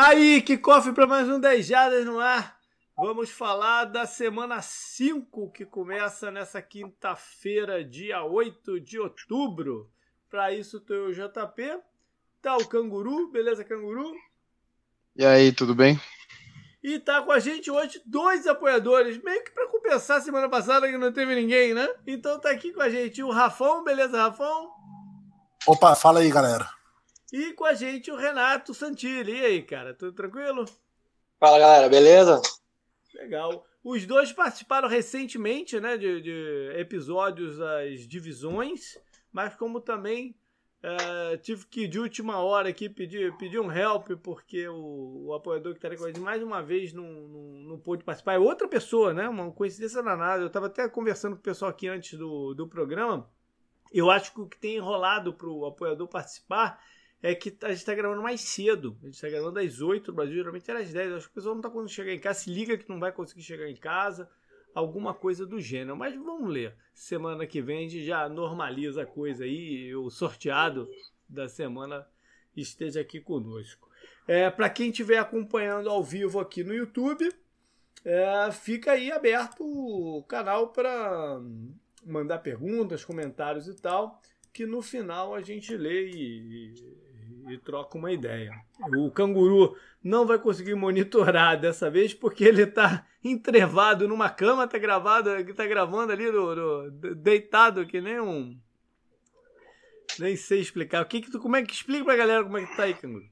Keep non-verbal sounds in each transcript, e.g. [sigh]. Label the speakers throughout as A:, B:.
A: Tá aí, que cofre para mais um 10 Jadas no ar. Vamos falar da semana 5 que começa nessa quinta-feira, dia 8 de outubro. Para isso, tô eu, JP. Tá o Canguru, beleza, Canguru?
B: E aí, tudo bem?
A: E tá com a gente hoje dois apoiadores, meio que para compensar a semana passada que não teve ninguém, né? Então tá aqui com a gente o Rafão, beleza, Rafão?
C: Opa, fala aí, galera.
A: E com a gente o Renato Santilli. E aí, cara, tudo tranquilo?
D: Fala, galera, beleza?
A: Legal. Os dois participaram recentemente né, de, de episódios das divisões, mas como também uh, tive que de última hora aqui pedir, pedir um help, porque o, o apoiador que estaria com a gente mais uma vez não, não, não pôde participar. É outra pessoa, né? Uma coincidência danada. Eu estava até conversando com o pessoal aqui antes do, do programa. Eu acho que o que tem enrolado para o apoiador participar é que a gente está gravando mais cedo. A gente está gravando às 8 no Brasil, geralmente era às 10. Acho que o pessoal não está conseguindo chegar em casa. Se liga que não vai conseguir chegar em casa. Alguma coisa do gênero. Mas vamos ler. Semana que vem a gente já normaliza a coisa aí. O sorteado da semana esteja aqui conosco. É, Para quem estiver acompanhando ao vivo aqui no YouTube, é, fica aí aberto o canal para mandar perguntas, comentários e tal, que no final a gente lê e, e troca uma ideia. O canguru não vai conseguir monitorar dessa vez porque ele está entrevado numa cama, tá gravado, tá gravando ali no, no, deitado que nem um nem sei explicar. O que que tu, como é que explica pra galera como é que tá aí, canguru?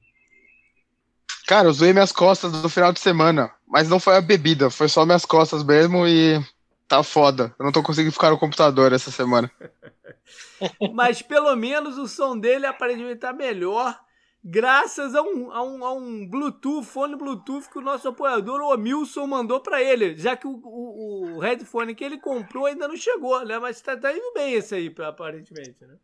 B: Cara, eu zoei minhas costas no final de semana, mas não foi a bebida, foi só minhas costas mesmo e tá foda. Eu não tô conseguindo ficar no computador essa semana. [laughs]
A: mas pelo menos o som dele aparentemente tá melhor graças a um, a um, a um Bluetooth, fone Bluetooth que o nosso apoiador, o Milson, mandou para ele, já que o, o, o, headphone que ele comprou ainda não chegou, né? Mas tá, tá indo bem esse aí, aparentemente, né?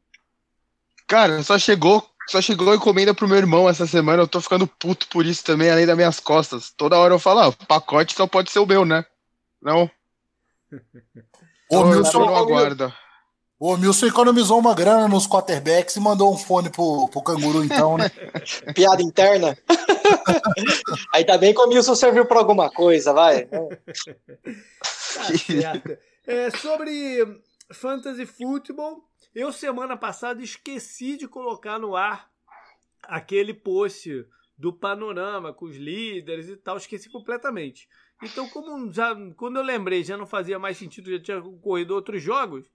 B: Cara, só chegou, só chegou encomenda pro meu irmão essa semana, eu tô ficando puto por isso também, além das minhas costas. Toda hora eu falo, ah, o pacote só pode ser o meu, né? Não.
C: O Milson não aguarda. O Milson economizou uma grana nos quarterbacks e mandou um fone pro, pro canguru, então, né? [laughs]
D: Piada interna. [laughs] Aí tá bem que o Milson serviu pra alguma coisa, vai. Tá
A: certo. É, sobre Fantasy Football, eu semana passada esqueci de colocar no ar aquele post do panorama com os líderes e tal, esqueci completamente. Então, como já quando eu lembrei, já não fazia mais sentido, já tinha corrido outros jogos,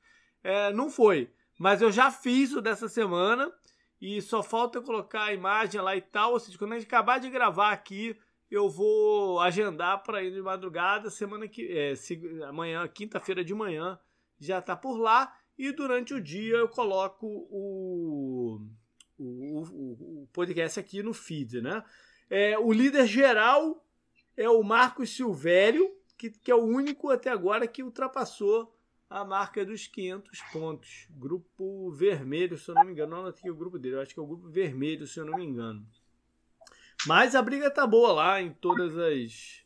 A: é, não foi. Mas eu já fiz o dessa semana e só falta colocar a imagem lá e tal. Ou seja, quando a gente acabar de gravar aqui, eu vou agendar para ir de madrugada, semana que é, amanhã, quinta-feira de manhã, já tá por lá. E durante o dia eu coloco o, o, o, o podcast aqui no feed, né? É, o líder geral é o Marcos Silvério, que, que é o único até agora que ultrapassou a marca dos 500 pontos. Grupo vermelho, se eu não me engano. Não anotei o grupo dele, eu acho que é o grupo vermelho, se eu não me engano. Mas a briga tá boa lá em todas as,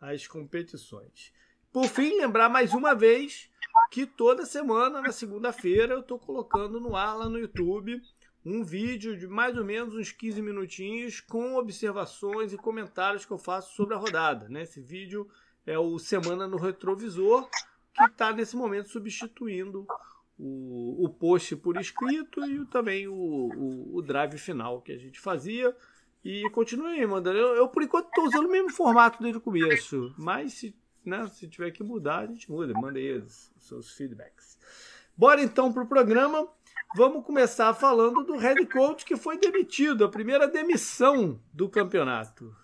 A: as competições. Por fim, lembrar mais uma vez que toda semana, na segunda-feira, eu estou colocando no ar lá no YouTube um vídeo de mais ou menos uns 15 minutinhos com observações e comentários que eu faço sobre a rodada. Né? Esse vídeo é o Semana no Retrovisor, que está nesse momento substituindo o, o post por escrito e também o, o, o drive final que a gente fazia. E continue mandando. Eu, eu, por enquanto, estou usando o mesmo formato desde o começo. Mas se, né, se tiver que mudar, a gente muda. Manda aí os seus feedbacks. Bora então para o programa. Vamos começar falando do head coach que foi demitido, a primeira demissão do campeonato.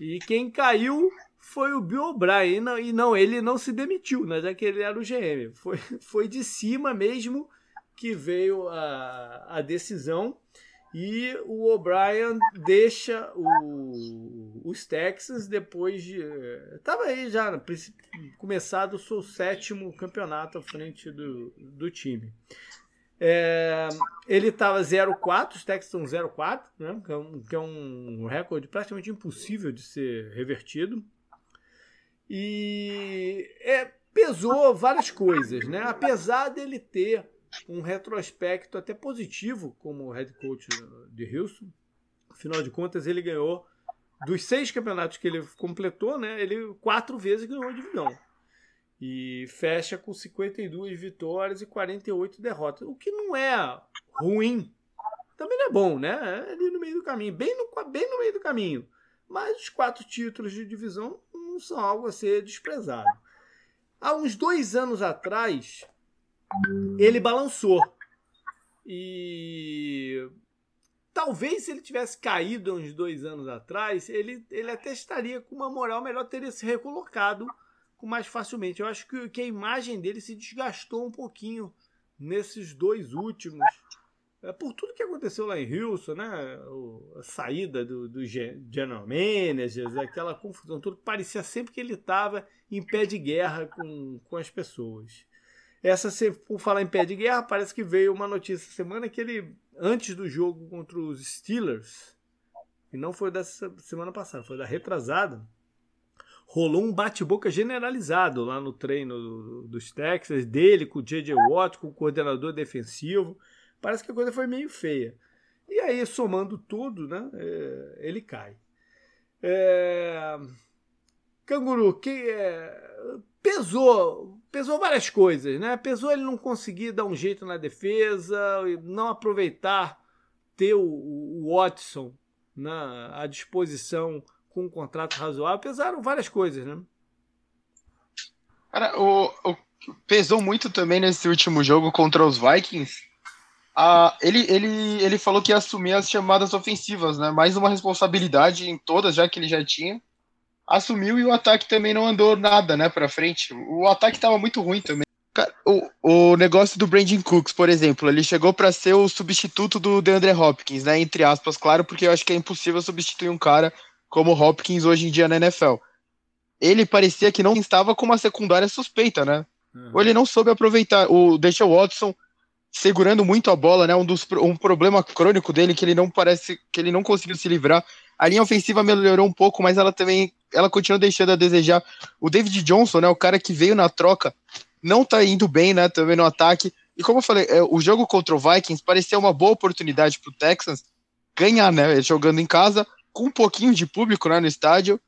A: E quem caiu foi o Bill O'Brien. E não, ele não se demitiu, né, já que ele era o GM. Foi, foi de cima mesmo que veio a, a decisão. E o O'Brien deixa o, os Texans depois de. Estava aí já começado o seu sétimo campeonato à frente do, do time. É, ele estava 0-4, os Texans 0-4, né, que, é um, que é um recorde praticamente impossível de ser revertido. E é, pesou várias coisas, né? Apesar dele ter um retrospecto até positivo como head coach de Houston, afinal de contas ele ganhou dos seis campeonatos que ele completou, né, ele quatro vezes ganhou a divisão. E fecha com 52 vitórias e 48 derrotas. O que não é ruim. Também não é bom, né? É ali no meio do caminho. Bem no, bem no meio do caminho. Mas os quatro títulos de divisão não são algo a ser desprezado. Há uns dois anos atrás, ele balançou. E talvez se ele tivesse caído uns dois anos atrás, ele, ele até estaria com uma moral melhor, teria se recolocado mais facilmente. Eu acho que, que a imagem dele se desgastou um pouquinho nesses dois últimos. É, por tudo que aconteceu lá em Houston, né? O, a saída do, do general managers, aquela confusão toda, parecia sempre que ele estava em pé de guerra com, com as pessoas. Essa, por falar em pé de guerra, parece que veio uma notícia semana que ele, antes do jogo contra os Steelers, e não foi dessa semana passada, foi da retrasada, rolou um bate-boca generalizado lá no treino dos Texas, dele com o J.J. Watt, com o coordenador defensivo. Parece que a coisa foi meio feia. E aí, somando tudo, né, é, ele cai. É... Canguru, que é... pesou, pesou várias coisas, né? Pesou ele não conseguir dar um jeito na defesa, não aproveitar ter o, o Watson na, à disposição com um contrato razoável, pesaram várias coisas, né?
B: Cara, o, o pesou muito também nesse último jogo contra os Vikings. Ah, ele, ele, ele falou que ia assumir as chamadas ofensivas, né? Mais uma responsabilidade em todas, já que ele já tinha. Assumiu e o ataque também não andou nada, né, pra frente. O ataque tava muito ruim também. O, o negócio do Brandon Cooks, por exemplo, ele chegou para ser o substituto do DeAndre Hopkins, né? Entre aspas, claro, porque eu acho que é impossível substituir um cara como Hopkins hoje em dia na NFL. Ele parecia que não estava com uma secundária suspeita, né? Uhum. Ou ele não soube aproveitar. O Deshaun Watson segurando muito a bola, né? Um, dos, um problema crônico dele que ele não parece que ele não conseguiu se livrar. A linha ofensiva melhorou um pouco, mas ela também ela continua deixando a desejar. O David Johnson, né? O cara que veio na troca, não tá indo bem, né? Também no ataque. E como eu falei, é, o jogo contra o Vikings parecia uma boa oportunidade para o Texans ganhar, né? Jogando em casa com um pouquinho de público né, no estádio.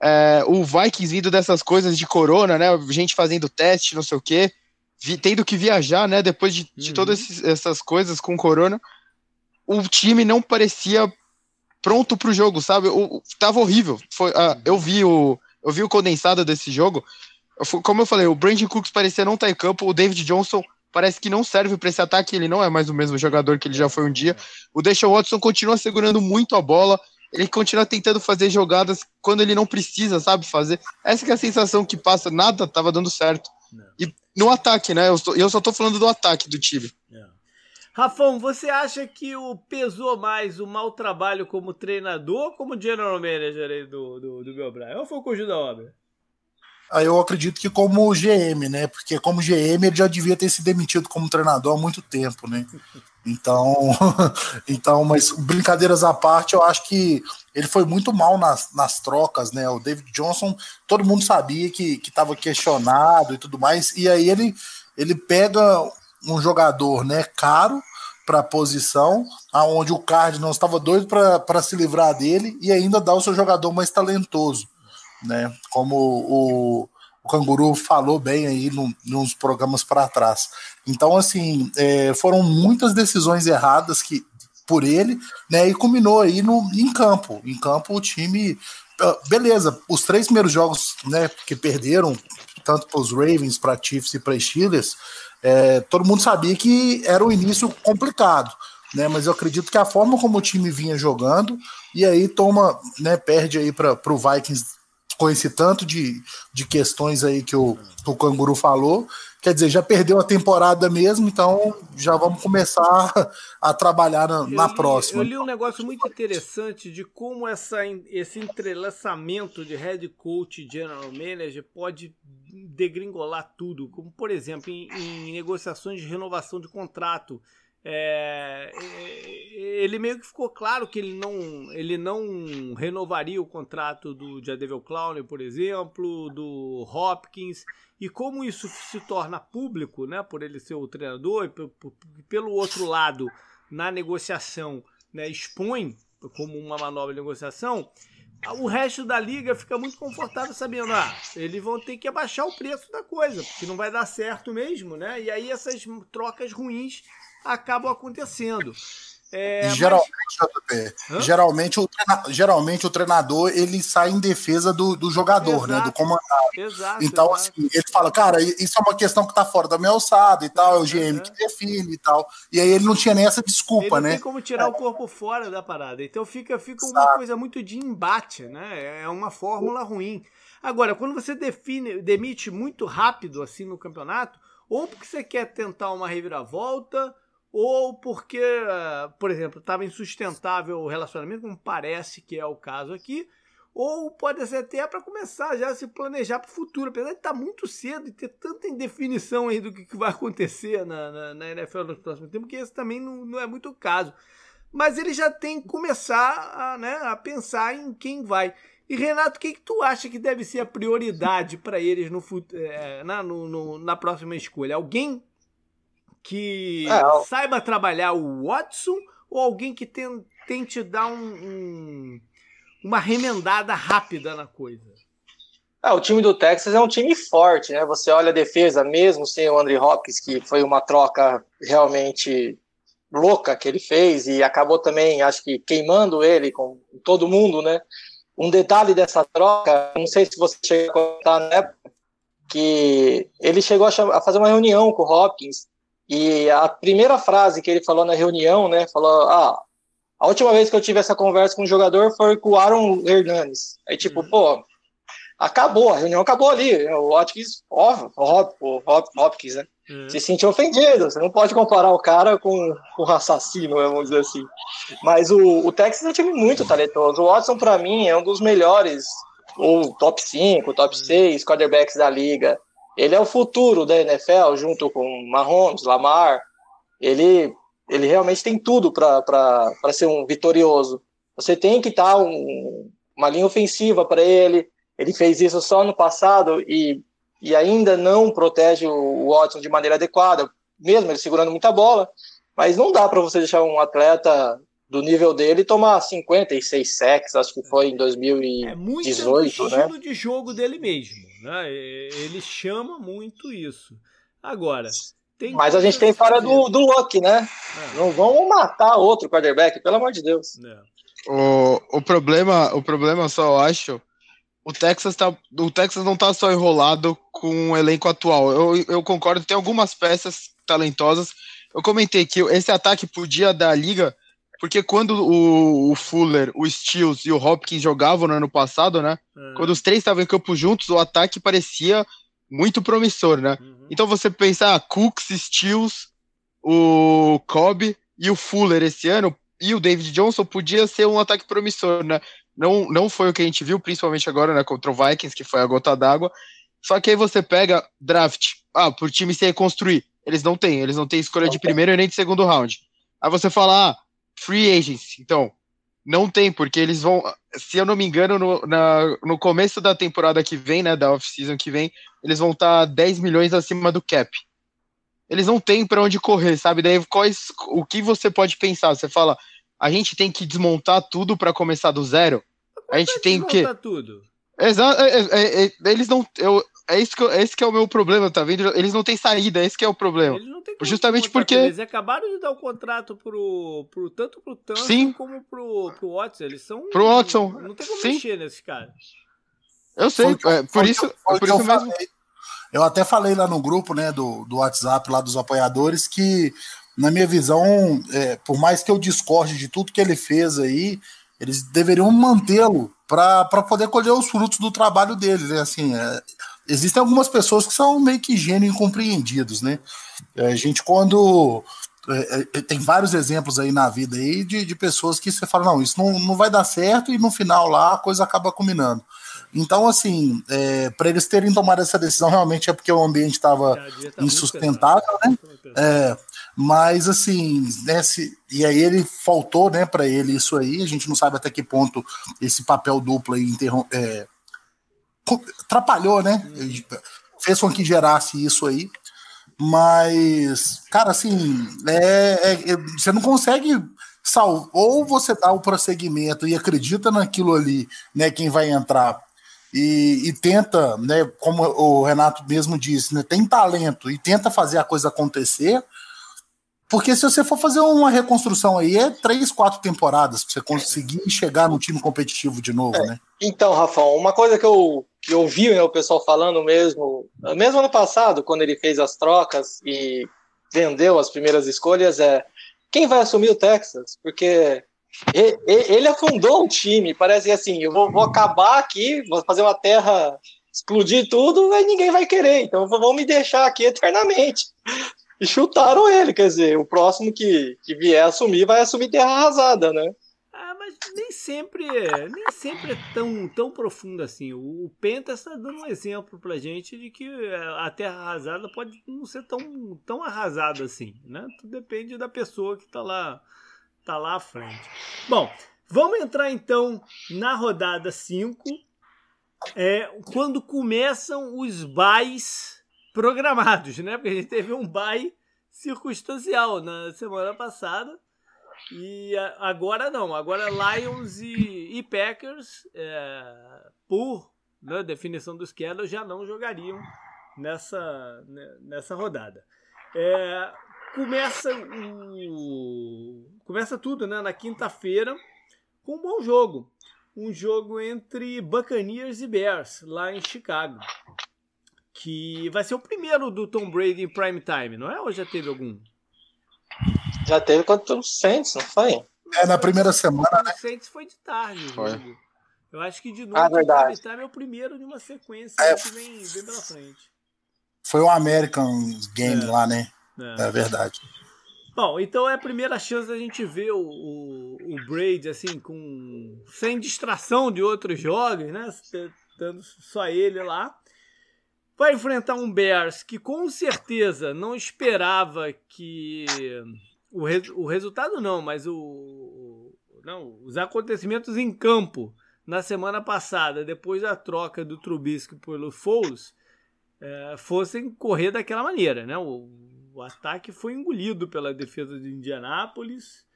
B: É, o Vikings vindo dessas coisas de corona, né? Gente fazendo teste, não sei o quê, vi, tendo que viajar, né? Depois de, de uhum. todas esses, essas coisas com corona, o time não parecia pronto para o jogo, sabe? O, tava horrível. Foi, uh, eu vi o eu vi o condensado desse jogo. Como eu falei, o Brandon Cooks parecia não estar tá em campo, o David Johnson parece que não serve para esse ataque, ele não é mais o mesmo jogador que ele já foi um dia. O Deshaun Watson continua segurando muito a bola, ele continua tentando fazer jogadas quando ele não precisa, sabe, fazer. Essa é a sensação que passa, nada tava dando certo. Não. E no ataque, né? Eu, eu só tô falando do ataque do time.
A: Não. Rafão, você acha que o pesou mais o mau trabalho como treinador ou como general manager aí do, do, do Bill Bryan? Ou foi o conjunto da obra?
C: Aí eu acredito que como GM, né? Porque como GM ele já devia ter se demitido como treinador há muito tempo, né? Então, [laughs] então, mas brincadeiras à parte, eu acho que ele foi muito mal nas, nas trocas, né? O David Johnson, todo mundo sabia que estava questionado e tudo mais, e aí ele, ele pega um jogador, né, caro para a posição, aonde o Cardinals estava doido para se livrar dele e ainda dá o seu jogador mais talentoso né? Como o, o Canguru falou bem aí no, nos programas para trás. Então, assim, é, foram muitas decisões erradas que por ele, né? E culminou aí no, em campo. Em campo, o time. Ah, beleza, os três primeiros jogos né, que perderam, tanto para os Ravens, para Chiefs e para Steelers, é, todo mundo sabia que era um início complicado. Né, mas eu acredito que a forma como o time vinha jogando, e aí toma, né, perde aí para o Vikings com esse tanto de, de questões aí que o, que o Canguru falou. Quer dizer, já perdeu a temporada mesmo, então já vamos começar a trabalhar na, na
A: li,
C: próxima.
A: Eu li um negócio muito interessante de como essa, esse entrelaçamento de head coach e general manager pode degringolar tudo. Como, por exemplo, em, em negociações de renovação de contrato. É, ele meio que ficou claro que ele não, ele não renovaria o contrato do Jadevil Clown, por exemplo, do Hopkins, e como isso se torna público, né, por ele ser o treinador, e pelo outro lado, na negociação, né, expõe como uma manobra de negociação, o resto da liga fica muito confortável sabendo, ah, eles vão ter que abaixar o preço da coisa, porque não vai dar certo mesmo, né? E aí essas trocas ruins acabam acontecendo.
C: É, geralmente, mas... geralmente, o treinador, geralmente o treinador ele sai em defesa do, do jogador, exato, né? Do comandante. Exato, então, exato. assim, ele fala, cara, isso é uma questão que tá fora da minha alçada e tal, é o GM que define e tal. E aí ele não tinha nem essa desculpa,
A: ele não
C: né?
A: Tem como tirar é. o corpo fora da parada. Então fica, fica uma coisa muito de embate, né? É uma fórmula ruim. Agora, quando você define, demite muito rápido assim no campeonato, ou porque você quer tentar uma reviravolta ou porque, por exemplo, estava insustentável o relacionamento, como parece que é o caso aqui, ou pode ser até para começar já a se planejar para o futuro, apesar de estar tá muito cedo e ter tanta indefinição aí do que, vai acontecer na, na, na NFL nos próximos tempos, que esse também não, não é muito o caso. Mas ele já tem que começar a, né, a pensar em quem vai. E Renato, o que, que tu acha que deve ser a prioridade para eles no, é, na, no, no, na próxima escolha? Alguém que é, saiba trabalhar o Watson ou alguém que tem, tente dar um, um, uma remendada rápida na coisa?
D: É, o time do Texas é um time forte, né? Você olha a defesa, mesmo sem o Andrew Hopkins, que foi uma troca realmente louca que ele fez e acabou também, acho que, queimando ele com todo mundo, né? Um detalhe dessa troca, não sei se você chegou a contar na época, que ele chegou a, a fazer uma reunião com o Hopkins e a primeira frase que ele falou na reunião, né, falou, ah, a última vez que eu tive essa conversa com um jogador foi com o Aaron Hernandes. Aí, tipo, uhum. pô, acabou, a reunião acabou ali. O Hopkins, ó, Hop, o Hop, Hopkins, né, uhum. se sentiu ofendido. Você não pode comparar o cara com, com um assassino, vamos dizer assim. Mas o, o Texas é um time muito talentoso. O Watson, para mim, é um dos melhores, ou top 5, top 6 uhum. quarterbacks da liga. Ele é o futuro da NFL, junto com Mahomes, Lamar. Ele, ele realmente tem tudo para ser um vitorioso. Você tem que estar um, uma linha ofensiva para ele. Ele fez isso só no passado e, e ainda não protege o Watson de maneira adequada, mesmo ele segurando muita bola. Mas não dá para você deixar um atleta do nível dele tomar 56 sacks, acho que foi em 2018, é muito né?
A: estilo de jogo dele mesmo. Né? Ele chama muito isso. Agora,
D: Mas a gente tem fora do, do Luck, né? É. Não vamos matar outro quarterback, pelo amor de Deus. É.
B: O, o, problema, o problema só eu acho. O Texas, tá, o Texas não tá só enrolado com o elenco atual. Eu, eu concordo, tem algumas peças talentosas. Eu comentei que esse ataque podia dar liga porque quando o, o, Fuller, o Stills e o Hopkins jogavam no ano passado, né? É. Quando os três estavam em campo juntos, o ataque parecia muito promissor, né? Uhum. Então você pensar, ah, Cooks, Stills, o Cobb e o Fuller esse ano, e o David Johnson podia ser um ataque promissor, né? Não, não foi o que a gente viu, principalmente agora, né? Contra o Vikings, que foi a gota d'água. Só que aí você pega draft, ah, por time se reconstruir. Eles não têm, eles não têm escolha de primeiro e nem de segundo round. Aí você fala, ah, free agents. Então, não tem, porque eles vão, se eu não me engano, no, na, no começo da temporada que vem, né, da off-season que vem, eles vão estar tá 10 milhões acima do cap. Eles não têm para onde correr, sabe? Daí quais, o que você pode pensar? Você fala, a gente tem que desmontar tudo para começar do zero? A gente tem que
A: tudo.
B: Exato, é, é, é, eles não, eu, é isso que, é esse que é o meu problema, tá vendo? Eles não têm saída, é esse que é o problema. Justamente porque.
A: Eles acabaram de dar o contrato pro, pro, tanto pro Tanto como pro, pro Watson. Eles são.
B: Pro Watson.
A: Não tem como Sim. mexer nesse cara.
B: Eu sei, é, por isso, foi por isso mesmo.
C: Falei. Eu até falei lá no grupo, né, do, do WhatsApp, lá dos apoiadores, que, na minha visão, é, por mais que eu discorde de tudo que ele fez aí, eles deveriam mantê-lo para poder colher os frutos do trabalho dele, né? Assim, é, existem algumas pessoas que são meio que gênio incompreendidos, né? É, a gente, quando. É, é, tem vários exemplos aí na vida aí de, de pessoas que você fala, não, isso não, não vai dar certo, e no final lá a coisa acaba combinando. Então, assim, é, para eles terem tomado essa decisão, realmente é porque o ambiente estava tá insustentável, né? É, mas, assim, né, se, e aí ele faltou, né, para ele isso aí. A gente não sabe até que ponto esse papel duplo aí é, atrapalhou, né? Fez com que gerasse isso aí. Mas, cara, assim, é, é, é, você não consegue Sal, ou você dá o prosseguimento e acredita naquilo ali, né? Quem vai entrar e, e, tenta, né? Como o Renato mesmo disse, né? Tem talento e tenta fazer a coisa acontecer. Porque se você for fazer uma reconstrução aí, é três, quatro temporadas para você conseguir chegar no time competitivo de novo, é. né?
D: Então, Rafão, uma coisa que eu, que eu vi né, o pessoal falando mesmo, mesmo ano passado, quando ele fez as trocas e vendeu as primeiras escolhas, é quem vai assumir o Texas? Porque ele afundou o time, parece assim, eu vou, vou acabar aqui, vou fazer uma terra explodir tudo, e ninguém vai querer, então vão me deixar aqui eternamente e chutaram ele. Quer dizer, o próximo que, que vier assumir vai assumir terra arrasada, né?
A: Mas nem sempre, nem sempre é tão, tão profundo assim. O, o Penta está dando um exemplo pra gente de que a terra arrasada pode não ser tão, tão arrasada assim, né? Tudo depende da pessoa que tá lá, tá lá à frente. Bom, vamos entrar então na rodada 5. É, quando começam os buys programados, né? Porque a gente teve um bye circunstancial na semana passada. E agora não, agora Lions e, e Packers, é, por né, definição dos schedule, já não jogariam nessa, né, nessa rodada. É, começa, o, começa tudo né, na quinta-feira com um bom jogo. Um jogo entre Buccaneers e Bears, lá em Chicago que vai ser o primeiro do Tom Brady em prime time, não é? Ou já teve algum?
D: Já teve contra o Saints, não foi?
C: É, na primeira semana, né?
A: O Saints foi de tarde.
B: Foi.
A: Eu acho que de novo ah, o prime time é o primeiro de uma sequência é, que vem, vem pela frente.
C: Foi um American Game é. lá, né? É. é. verdade.
A: Bom, então é a primeira chance da gente ver o, o, o Brady assim, com sem distração de outros jogos, né? Dando só ele lá vai enfrentar um Bears que com certeza não esperava que o, o resultado não, mas o não, os acontecimentos em campo na semana passada, depois da troca do Trubisky pelo Foles, é, fossem correr daquela maneira, né? O, o ataque foi engolido pela defesa de Indianápolis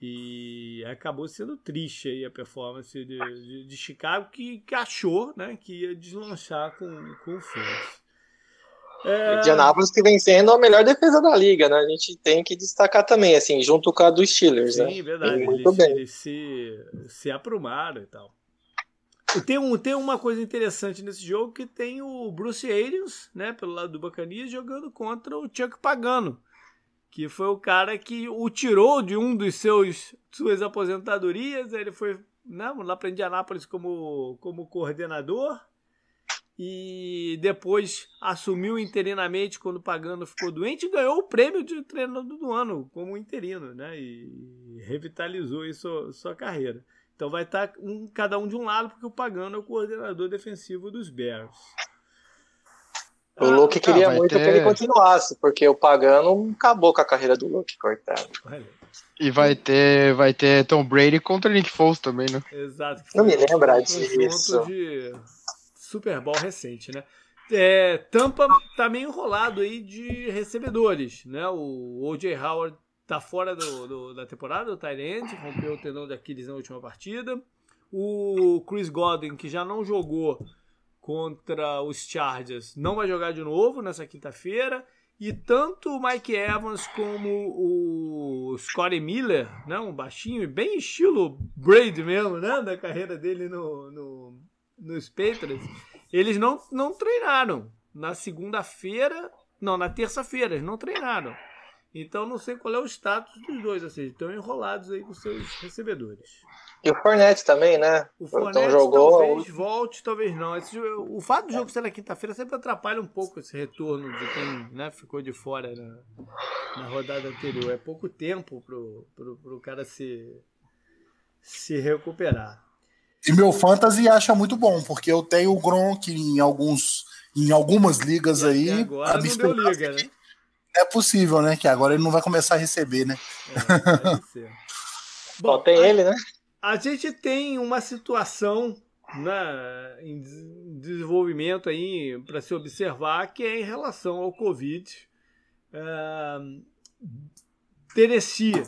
A: e acabou sendo triste aí a performance de, de, de Chicago, que, que, achou né, que ia deslanchar com, com o Foles.
D: É... Indianapolis que vem sendo a melhor defesa da liga, né? A gente tem que destacar também, assim, junto com a dos Steelers,
A: Sim,
D: né?
A: Sim, verdade. Muito eles, bem. eles se, se aprumaram e tal. E tem, um, tem uma coisa interessante nesse jogo que tem o Bruce Arians, né, pelo lado do Bacanias, jogando contra o Chuck Pagano, que foi o cara que o tirou de um dos seus suas aposentadorias. Ele foi né, lá para Indianápolis como, como coordenador e depois assumiu interinamente quando o Pagano ficou doente e ganhou o prêmio de treinador do ano como interino, né? E revitalizou aí sua, sua carreira. Então vai estar tá um, cada um de um lado, porque o Pagano é o coordenador defensivo dos Bears.
D: O ah, Luke queria ah, muito ter... que ele continuasse, porque o Pagano acabou com a carreira do Luke, cortado.
B: E vai ter, vai ter Tom Brady contra Nick Foles também, né?
A: Exato.
D: Não me lembra disso.
A: De Super Bowl recente, né? É, Tampa tá meio enrolado aí de recebedores, né? O O.J. Howard tá fora do, do, da temporada, o Tyrant, rompeu o tendão de Aquiles na última partida. O Chris Godwin, que já não jogou contra os Chargers, não vai jogar de novo nessa quinta-feira. E tanto o Mike Evans como o Scottie Miller, né, um baixinho, bem estilo Brady mesmo, né, da carreira dele no, no, nos Patriots, eles não, não treinaram. Na segunda-feira, não, na terça-feira, eles não treinaram. Então não sei qual é o status dos dois, ou seja, estão enrolados aí com seus recebedores.
D: E o Fornette também, né?
A: O Fornette então, jogou... talvez volte, talvez não. Esse, o fato do jogo ser na quinta-feira sempre atrapalha um pouco esse retorno de quem né, ficou de fora na, na rodada anterior. É pouco tempo pro, pro cara se, se recuperar.
C: E meu fantasy acha muito bom, porque eu tenho o Gronk em alguns em algumas ligas e aí.
A: Agora não deu liga, né?
C: É possível, né? Que agora ele não vai começar a receber, né?
D: É, [laughs] Bom, tem a, ele, né?
A: A gente tem uma situação né, em desenvolvimento aí para se observar que é em relação ao Covid. Uh, Tennessee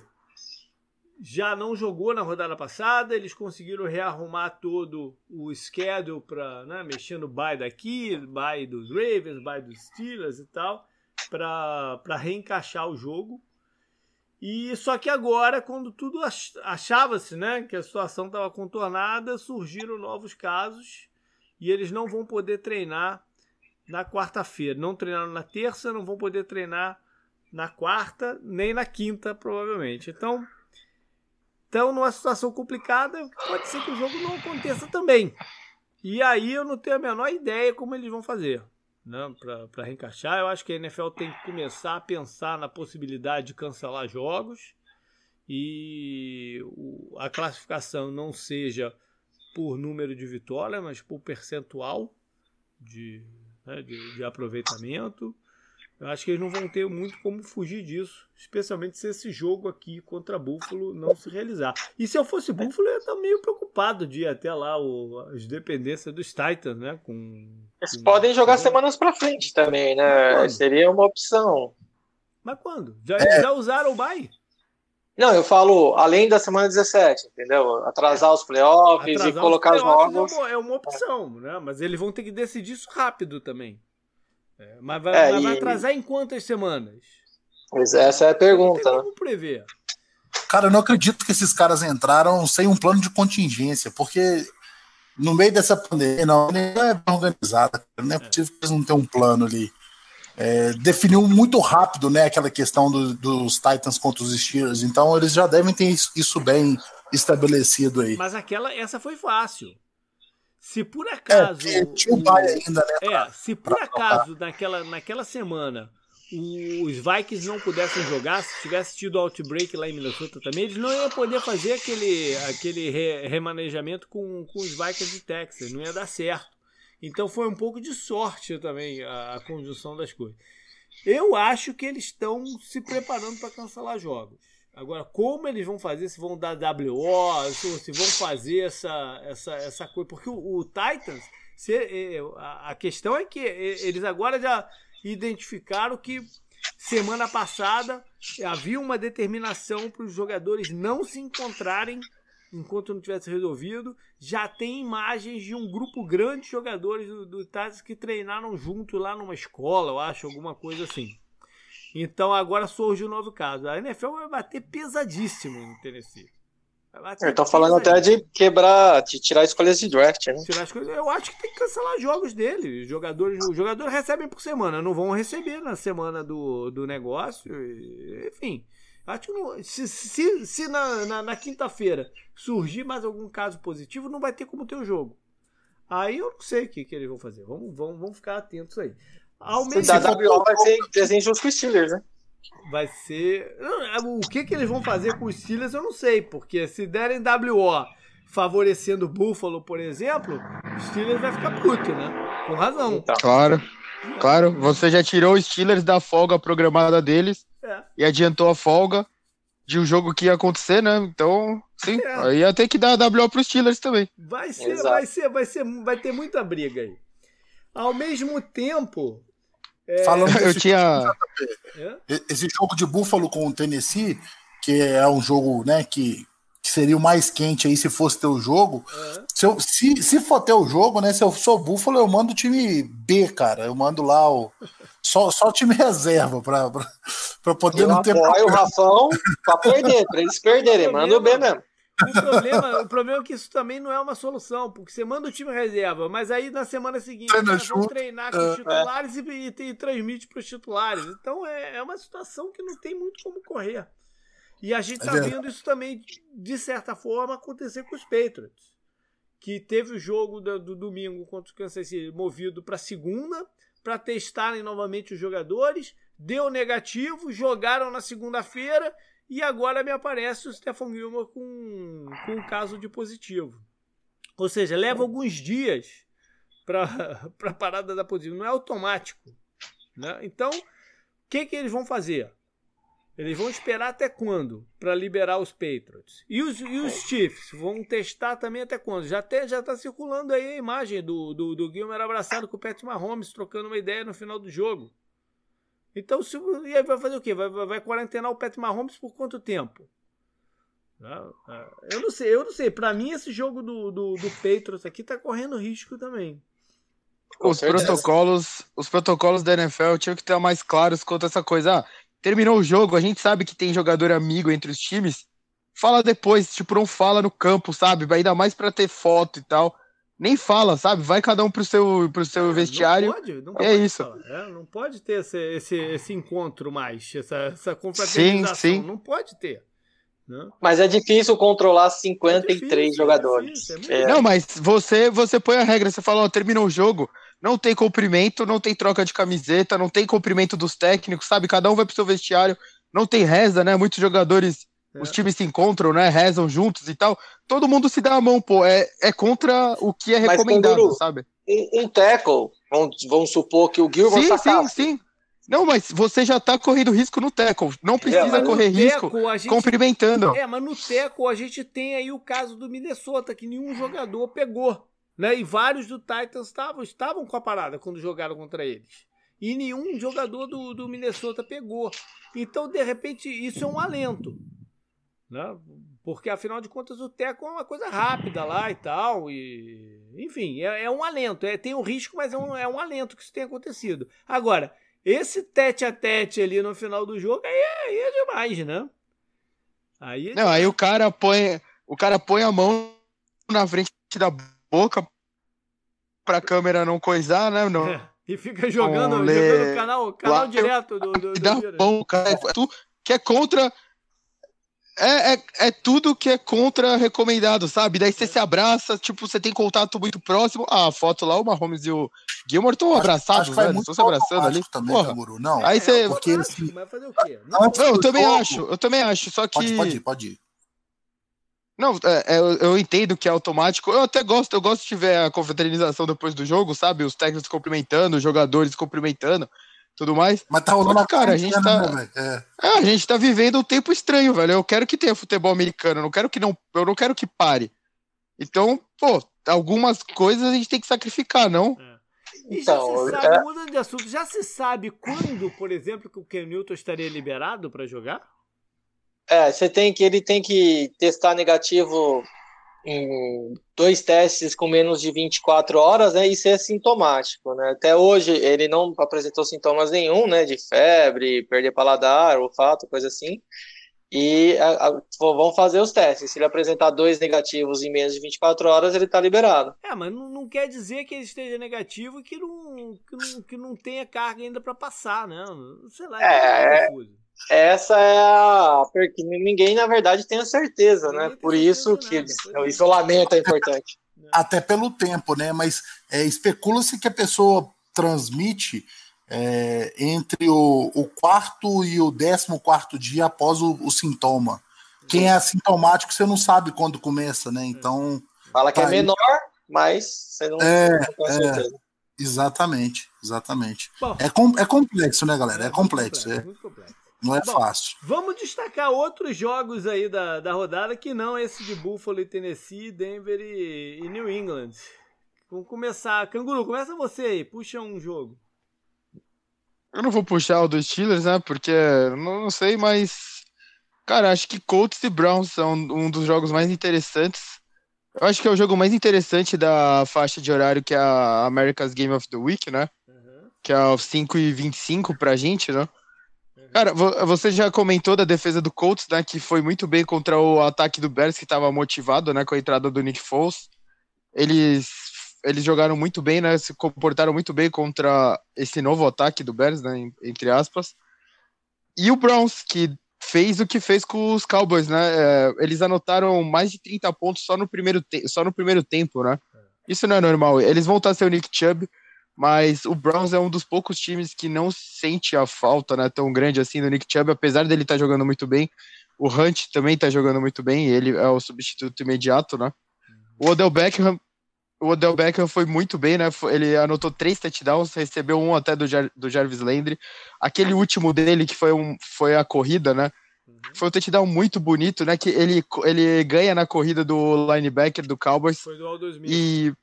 A: já não jogou na rodada passada, eles conseguiram rearrumar todo o schedule para né, mexer no bye daqui, bye dos Ravens, bye dos Steelers e tal, para reencaixar o jogo. E só que agora, quando tudo achava-se, né, que a situação estava contornada, surgiram novos casos e eles não vão poder treinar na quarta-feira. Não treinaram na terça, não vão poder treinar na quarta nem na quinta, provavelmente. Então, estão numa situação complicada, pode ser que o jogo não aconteça também. E aí eu não tenho a menor ideia como eles vão fazer né, para reencaixar. Eu acho que a NFL tem que começar a pensar na possibilidade de cancelar jogos e a classificação não seja por número de vitórias, mas por percentual de, né, de, de aproveitamento. Eu acho que eles não vão ter muito como fugir disso, especialmente se esse jogo aqui contra Buffalo não se realizar. E se eu fosse Buffalo, eu ia estar meio preocupado de ir até lá o, as dependências dos Titans, né? Com,
D: Eles com... podem jogar semanas para frente também, né? Seria uma opção.
A: Mas quando? Já, é. já usaram o bye?
D: Não, eu falo além da semana 17, entendeu? Atrasar os playoffs Atrasar e colocar os, playoffs
A: os jogos. É uma, é uma opção, né? Mas eles vão ter que decidir isso rápido também. É, mas vai, é, mas vai atrasar em quantas semanas?
D: Pois essa é a pergunta. Não tem
A: né? prever.
C: Cara, eu não acredito que esses caras entraram sem um plano de contingência, porque no meio dessa pandemia, não, não é organizada. Não é, é possível que eles não tenham um plano ali. É, definiu muito rápido né, aquela questão do, dos Titans contra os Steelers, então eles já devem ter isso bem estabelecido aí.
A: Mas aquela, essa foi fácil. Se por é, acaso. É,
C: tinha o pai ainda, né?
A: Pra, é, se por acaso naquela, naquela semana os Vikings não pudessem jogar, se tivesse tido outbreak lá em Minnesota também, eles não iam poder fazer aquele, aquele re, remanejamento com, com os Vikings de Texas, não ia dar certo. Então foi um pouco de sorte também a, a conjunção das coisas. Eu acho que eles estão se preparando para cancelar jogos. Agora, como eles vão fazer? Se vão dar WO, se vão fazer essa, essa, essa coisa. Porque o, o Titans, se, a, a questão é que eles agora já identificaram que semana passada havia uma determinação para os jogadores não se encontrarem enquanto não tivesse resolvido. Já tem imagens de um grupo grande de jogadores do, do Titans que treinaram junto lá numa escola, eu acho, alguma coisa assim. Então agora surge um novo caso. A NFL vai bater pesadíssimo no Tennessee.
D: Estão falando até de quebrar, de tirar escolhas de draft, né?
A: Tirar escolhas, eu acho que tem que cancelar jogos dele. Os jogadores, os jogadores recebem por semana, não vão receber na semana do, do negócio. Enfim, acho que não, se, se, se na, na, na quinta-feira surgir mais algum caso positivo, não vai ter como ter o jogo. Aí eu não sei o que, que eles vão fazer. Vamos, vamos, vamos ficar atentos aí.
D: Ao mesmo da WO vai ser desenho com os Steelers, né?
A: Vai ser. O que, que eles vão fazer com os Steelers eu não sei, porque se derem WO favorecendo o Buffalo, por exemplo, o Steelers vai ficar puto, né? Com razão.
B: Então. Claro. Claro, você já tirou os Steelers da folga programada deles é. e adiantou a folga de um jogo que ia acontecer, né? Então, sim, é. aí ia ter que dar WO para os Steelers também.
A: Vai ser, vai ser, vai ser, vai ter muita briga aí. Ao mesmo tempo,
C: é... Falando [laughs] eu tinha esse jogo de Buffalo com o Tennessee, que é um jogo, né, que, que seria o mais quente aí se fosse ter o jogo. Uhum. Se, eu, se, se for ter o jogo, né, se eu sou Buffalo, eu mando o time B, cara. Eu mando lá o só, só o time reserva para poder eu não ter
D: problema. o Rafão para perder, para eles perderem, manda o B mesmo.
A: O problema, o problema é que isso também não é uma solução, porque você manda o time reserva, mas aí na semana seguinte eles vão treinar com os é. titulares é. e, e, e, transmite para os titulares. Então é, é uma situação que não tem muito como correr. E a gente está é vendo isso também, de certa forma, acontecer com os Patriots. Que teve o jogo do, do domingo contra o Kansas City movido para segunda, para testarem novamente os jogadores, deu negativo, jogaram na segunda-feira e agora me aparece o Stefan Gilmore com, com um caso de positivo. Ou seja, leva alguns dias para [laughs] a parada da positivo. Não é automático. Né? Então, o que, que eles vão fazer? Eles vão esperar até quando para liberar os Patriots? E os, e os Chiefs vão testar também até quando? Já está já tá circulando aí a imagem do, do, do Gilmer abraçado com o Pat Mahomes, trocando uma ideia no final do jogo. Então, se, e aí vai fazer o quê? Vai, vai, vai quarentenar o Pat Mahomes por quanto tempo? Eu não sei, eu não sei. Pra mim, esse jogo do, do, do Patriots aqui tá correndo risco também.
B: Os protocolos, os protocolos da NFL tinham que estar mais claros quanto a essa coisa. Ah, terminou o jogo, a gente sabe que tem jogador amigo entre os times. Fala depois, tipo, não fala no campo, sabe? Ainda mais para ter foto e tal. Nem fala, sabe? Vai cada um pro seu, pro seu é, vestiário. Não pode, não é pode isso.
A: É, não pode ter esse, esse, esse encontro mais, essa, essa confraternização. Sim, sim. Não pode ter.
D: Né? Mas é difícil controlar 53 é difícil, jogadores. É difícil,
B: é não, mas você, você põe a regra, você fala, ó, terminou o jogo, não tem cumprimento, não tem troca de camiseta, não tem cumprimento dos técnicos, sabe? Cada um vai pro seu vestiário, não tem reza, né? Muitos jogadores, é. os times se encontram, né? Rezam juntos e tal. Todo mundo se dá a mão, pô. É, é contra o que é recomendado, sabe?
D: Um, um tackle, vamos, vamos supor que o Gilbert
B: Sim, sim, sim. Não, mas você já tá correndo risco no teco. Não precisa é, correr risco gente... cumprimentando.
A: É, mas no teco a gente tem aí o caso do Minnesota, que nenhum jogador pegou. Né? E vários do Titans estavam, estavam com a parada quando jogaram contra eles. E nenhum jogador do, do Minnesota pegou. Então, de repente, isso é um alento. Né? Porque, afinal de contas, o teco é uma coisa rápida lá e tal. E, enfim, é, é um alento. É, tem um risco, mas é um, é um alento que isso tenha acontecido. Agora, esse tete a tete ali no final do jogo, aí é, aí é demais, né?
B: Aí é Não, aí o cara põe, o cara põe a mão na frente da boca pra câmera não coisar, né? Não, é,
A: e fica jogando, jogando canal, canal direto do, do, do,
B: dá do bom, cara, é tu, que é contra é, é, é, tudo que é contra recomendado, sabe? Daí você se abraça, tipo, você tem contato muito próximo. Ah, a foto lá, o Mahomes e o Gilmore estão abraçados, acho velho. Estão se abraçando ali.
C: Também, Porra. Não,
B: aí você.
C: É,
B: porque assim... Mas fazer o quê? Não, não eu também jogo... acho, eu também acho, só que.
C: Pode, pode ir, pode ir.
B: Não, é, é, eu, eu, entendo que é automático. Eu até gosto, eu gosto de ver a confraternização depois do jogo, sabe? Os técnicos cumprimentando, os jogadores cumprimentando tudo mais.
C: Mas tá rolando
B: cara, a gente tá. É. é. a gente tá vivendo um tempo estranho, velho. Eu quero que tenha futebol americano, eu não quero que não, eu não quero que pare. Então, pô, algumas coisas a gente tem que sacrificar, não?
A: É. E então, já se sabe, é... mudando de assunto, já se sabe quando, por exemplo, que o Ken Newton estaria liberado para jogar?
D: É, você tem que ele tem que testar negativo em dois testes com menos de 24 horas, né, e ser sintomático, né? Até hoje ele não apresentou sintomas nenhum, né, de febre, perder paladar, olfato, coisa assim. E a, a, vão fazer os testes. Se ele apresentar dois negativos em menos de 24 horas, ele está liberado.
A: É, mas não, não, quer dizer que ele esteja negativo e que não, que não, que não tenha carga ainda para passar, né? Sei lá,
D: é, é, essa é a. Porque ninguém, na verdade, tem a certeza, né? Por isso que o isolamento é importante. [laughs]
C: Até pelo tempo, né? Mas é, especula-se que a pessoa transmite é, entre o, o, quarto e o décimo quarto dia após o, o, sintoma. Quem é assintomático, você não sabe quando começa, né? Então.
D: Fala que é tá é menor, mas você não,
C: é, não tem é, certeza. Exatamente, exatamente. Bom, é, com, é complexo, né, galera? É complexo. É, complexo, complexo. Não é Bom, fácil.
A: Vamos destacar outros jogos aí da, da rodada que não esse de Buffalo e Tennessee, Denver e, e New England. Vamos começar. Canguru, começa você aí. Puxa um jogo.
B: Eu não vou puxar o dos Steelers, né? Porque não, não sei, mas. Cara, acho que Colts e Browns são um dos jogos mais interessantes. Eu acho que é o jogo mais interessante da faixa de horário que é a America's Game of the Week, né? Uhum. Que é o 5 e 25 pra gente, né? Cara, você já comentou da defesa do Colts, né? Que foi muito bem contra o ataque do Bears, que estava motivado, né? Com a entrada do Nick Foles. Eles, eles jogaram muito bem, né? Se comportaram muito bem contra esse novo ataque do Bears, né? Entre aspas. E o Browns, que fez o que fez com os Cowboys, né? É, eles anotaram mais de 30 pontos só no primeiro, só no primeiro tempo, né? Isso não é normal. Eles vão estar sem o Nick Chubb mas o Browns é um dos poucos times que não sente a falta né, tão grande assim do Nick Chubb, apesar dele estar tá jogando muito bem. O Hunt também está jogando muito bem, ele é o substituto imediato, né? O Odell Beckham, o Odell Beckham foi muito bem, né? Ele anotou três touchdowns, recebeu um até do, Jar, do Jarvis Landry. Aquele último dele, que foi, um, foi a corrida, né? Foi um touchdown muito bonito, né? Que ele, ele ganha na corrida do linebacker do Cowboys.
A: Foi do All 2000.
B: E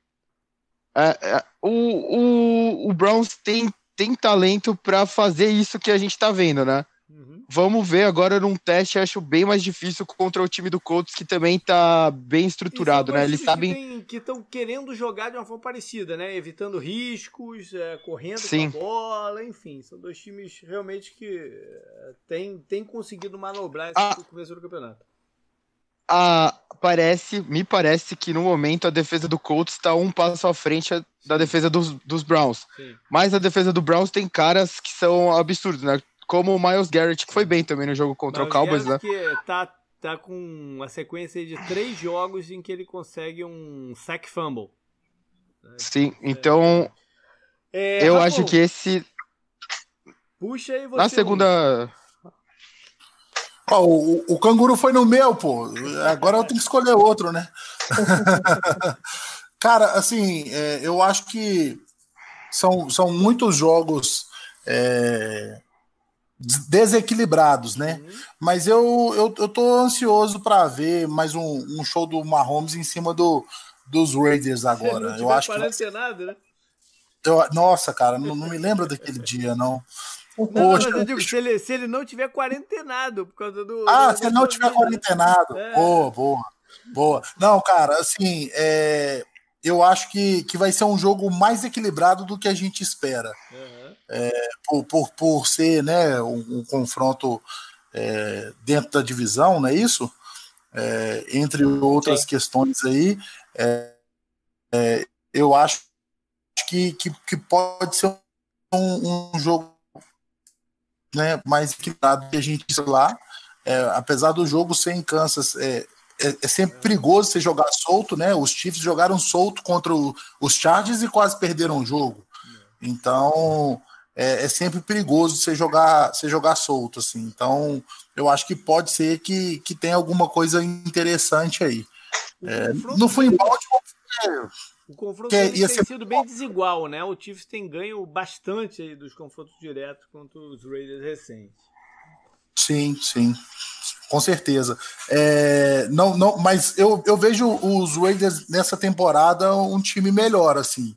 B: o, o, o Browns tem, tem talento para fazer isso que a gente tá vendo, né? Uhum. vamos ver agora num teste, acho bem mais difícil contra o time do Colts, que também tá bem estruturado, né? Eles sabem.
A: Que estão querendo jogar de uma forma parecida, né? Evitando riscos, é, correndo
B: Sim.
A: com a bola, enfim. São dois times realmente que é, têm tem conseguido manobrar esse
B: Ah.
A: começo do campeonato.
B: Ah, parece, me parece que no momento a defesa do Colts está um passo à frente da defesa dos, dos Browns.
A: Sim.
B: Mas a defesa do Browns tem caras que são absurdos, né? Como o Miles Garrett, que foi bem também no jogo contra
A: Mas
B: o Cowboys, né?
A: Garrett que tá, tá com uma sequência de três jogos em que ele consegue um sack fumble.
B: Sim, então
A: É,
B: eu
A: Rafa,
B: acho que esse.
A: Puxa aí você.
B: Na segunda.
C: Ó, o, o canguru foi no meu, pô. Agora eu tenho que escolher outro, né? [laughs] Cara, assim, é, eu acho que são, são muitos jogos é, des- desequilibrados, né?
A: Uhum.
C: Mas eu, eu, eu tô ansioso para ver mais um, um show do Mahomes em cima do, dos Raiders agora. [laughs] Eu acho que.
A: quarentenado, né?
C: eu- nossa, cara, não, não me lembro daquele dia, não.
A: Não, mas eu digo, se ele, se ele não tiver quarentenado por causa do.
C: Ah,
A: do-
C: se ele não tiver quarentenado.
A: É.
C: Boa, boa, boa. Não, cara, assim, é, eu acho que, que vai ser um jogo mais equilibrado do que a gente espera.
A: Aham.
C: Por, por, por ser né, um, um confronto é, dentro da divisão, não é isso? É, entre outras
D: Sim.
C: questões aí, é, é, eu acho que, que, que pode ser um, um jogo né, mais equilibrado que a gente lá. É, apesar do jogo ser em Kansas, é, é, é sempre perigoso você jogar solto, né? Os Chiefs jogaram solto contra o- os Chargers e quase perderam o jogo. Então é, é sempre perigoso você jogar, você jogar solto, assim. Então eu acho que pode ser que, que tenha alguma coisa interessante aí. É, no fui em Baltimore,
A: O confronto
C: que ia
A: tem
C: ser-
A: sido bem desigual, né? O Chiefs tem ganho bastante aí dos confrontos diretos contra os Raiders recentes.
C: Sim, sim, com certeza. É, não, não, mas eu, eu vejo os Raiders nessa temporada um time melhor, assim,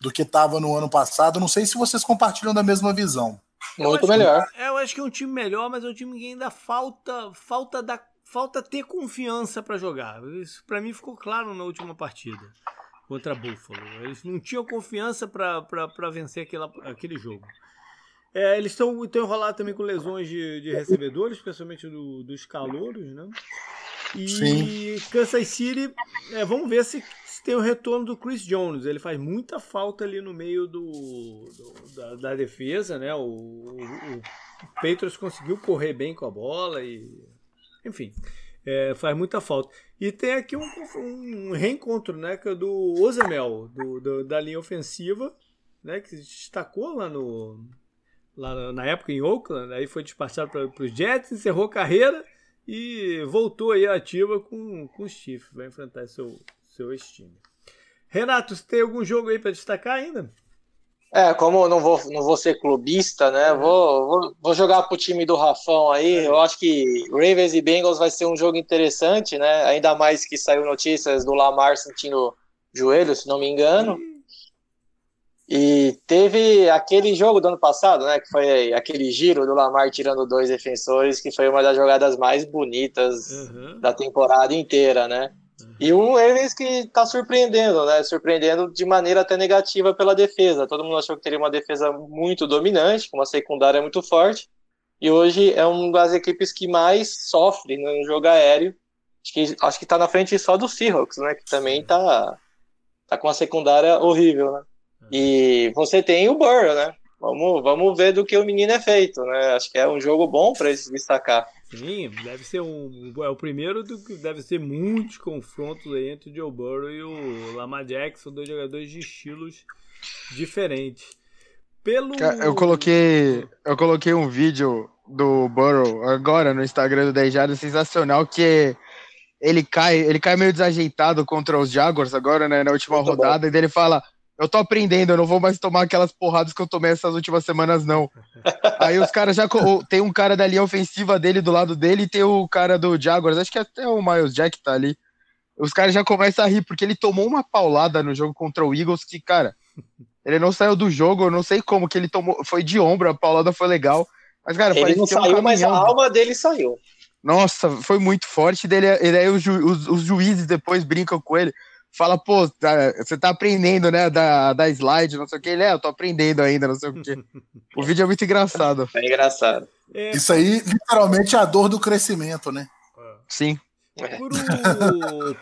C: do que estava no ano passado. Não sei se vocês compartilham da mesma visão.
D: Muito
A: que-
D: melhor.
A: É, eu acho que é um time melhor, mas é um time que ainda falta falta da falta ter confiança pra jogar. Isso pra mim ficou claro na última partida contra Buffalo. Eles não tinham confiança pra vencer aquela, aquele jogo. É, eles estão enrolados também com lesões de, de recebedores, especialmente do- dos calouros, né? E
C: Sim.
A: Kansas City, é, vamos ver se, se tem o retorno do Chris Jones. Ele faz muita falta ali no meio do, do- da, da defesa, né? O, o, o Patriots conseguiu correr bem com a bola e, enfim, é, faz muita falta. E tem aqui um, um reencontro, né? É do Ozemel, do, do- da linha ofensiva, né? Que se destacou lá no lá na- época em Oakland, aí foi despachado para os Jets, encerrou a carreira e voltou aí ativa com, com os Chiefs, vai enfrentar seu, seu ex-time. Renato, você tem algum jogo aí para destacar ainda?
D: É, como eu não vou, não vou ser clubista, né? Vou, vou, vou jogar pro time do Rafão aí. Eu acho que Ravens e Bengals vai ser um jogo interessante, né? Ainda mais que saiu notícias do Lamar sentindo joelho, se não me engano. E teve aquele jogo do ano passado, né? Que foi aquele giro do Lamar tirando dois defensores, que foi uma das jogadas mais bonitas
A: Uhum.
D: da temporada inteira, né? E um Ravens que tá surpreendendo, né? Surpreendendo de maneira até negativa pela defesa. Todo mundo achou que teria uma defesa muito dominante, com uma secundária muito forte. E hoje é uma das equipes que mais sofre no jogo aéreo. Acho que, acho que tá na frente só do Seahawks, né? Que também tá, tá com uma secundária horrível, né? E você tem o Burrow, né? Vamos, vamos ver do que o menino é feito, né? Acho que é um jogo bom para ele se destacar.
A: Sim, deve ser um. É o primeiro do que deve ser muitos confrontos aí entre o Joe Burrow e o Lamar Jackson, dois jogadores de estilos diferentes. Pelo.
B: Eu coloquei, eu coloquei um vídeo do Burrow agora no Instagram do 10 Jardas sensacional que ele cai, ele cai meio desajeitado contra os Jaguars agora, né, na última
D: Muito
B: rodada, e daí ele fala: "Eu tô aprendendo, eu não vou mais tomar aquelas porradas que eu tomei essas últimas semanas não". Aí os caras já tem um cara da linha ofensiva dele do lado dele e tem o cara do Jaguars, acho que até o Miles Jack tá ali. Os caras já começam a rir porque ele tomou uma paulada no jogo contra o Eagles que, cara, ele não saiu do jogo, eu não sei como que ele tomou, foi de ombro, a paulada foi legal. Mas, cara,
D: Ele não
B: parecia um
D: saiu, mas a alma dele saiu.
B: Nossa, foi muito forte. Dele, e daí os, ju- os- os juízes depois brincam com ele. Fala, pô, tá- você tá aprendendo, né, da, da slide, não sei o que. Ele é, eu tô aprendendo ainda, não sei o que. O [laughs] vídeo é muito engraçado.
D: É engraçado.
A: É,
C: Isso aí, literalmente, é a dor do crescimento, né?
B: Sim.
D: É.
A: Pro,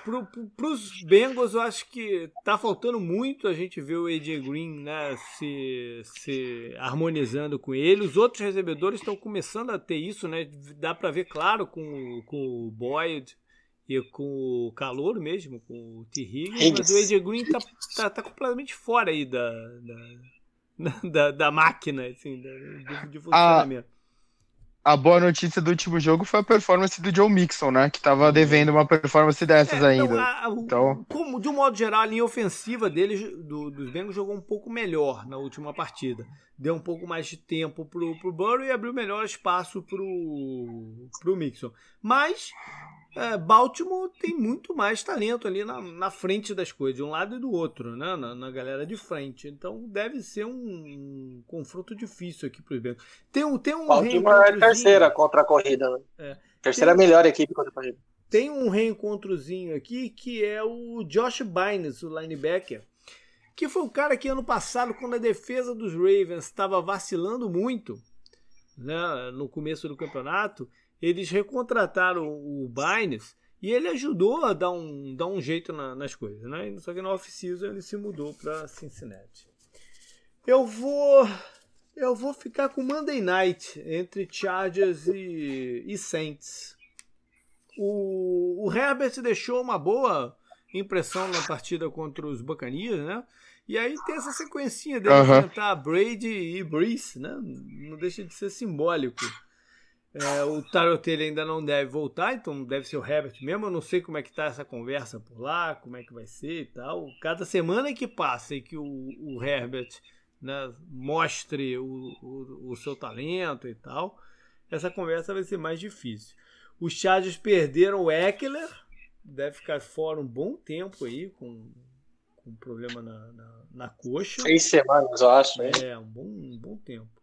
A: pro, pro, pros Bengals, eu acho que tá faltando muito a gente ver o AJ Green né, se, se harmonizando com ele. Os outros recebedores estão começando a ter isso, né? Dá pra ver, claro, com, com o Boyd e com o Calor mesmo, com o T. Higgins, mas o AJ Green tá, tá, tá completamente fora aí da, da, da, da máquina, assim, da, de, de funcionamento.
B: A boa notícia do último jogo foi a performance do Joe Mixon, né? Que tava devendo uma performance dessas
A: É,
B: ainda.
A: não, a- a-
B: Então-
A: como, de um modo geral, a linha ofensiva deles, do- dos Bengals, jogou um pouco melhor na última partida. Deu um pouco mais de tempo pro, pro Burrow e abriu melhor espaço pro, pro Mixon. Mas é, Baltimore tem muito mais talento ali na, na frente das coisas, de um lado e do outro, né? Na, na galera de frente. Então deve ser um, um confronto difícil aqui pros Bengals. Tem um, tem um
D: Baltimore é terceira contra a corrida, né?
A: É.
D: Terceira
A: Tem-
D: melhor equipe contra a corrida.
A: tem um reencontrozinho aqui que é o Josh Bynes, o linebacker, que foi um cara que ano passado, quando a defesa dos Ravens estava vacilando muito, né, no começo do campeonato, eles recontrataram o Bynes e ele ajudou a dar um, dar um jeito na- nas coisas, né? Só que na off-season ele se mudou para Cincinnati. Eu vou eu vou ficar com Monday Night entre Chargers e, e Saints. O, o Herbert deixou uma boa impressão na partida contra os Buccaneers, né? E aí tem essa sequencinha dele
B: Aham.
A: enfrentar Brady e Breeze, né? Não deixa de ser simbólico. É, o Taylor ainda não deve voltar, então deve ser o Herbert mesmo. Eu não sei como é que tá essa conversa por lá, como é que vai ser e tal. Cada semana que passa e que o, o Herbert né, mostre o, o, o seu talento e tal, essa conversa vai ser mais difícil. Os Chargers perderam o Eckler, deve ficar fora um bom tempo aí, com, com problema na, na, na coxa.
D: Seis semanas, eu acho. né?
A: É, um bom, um bom tempo.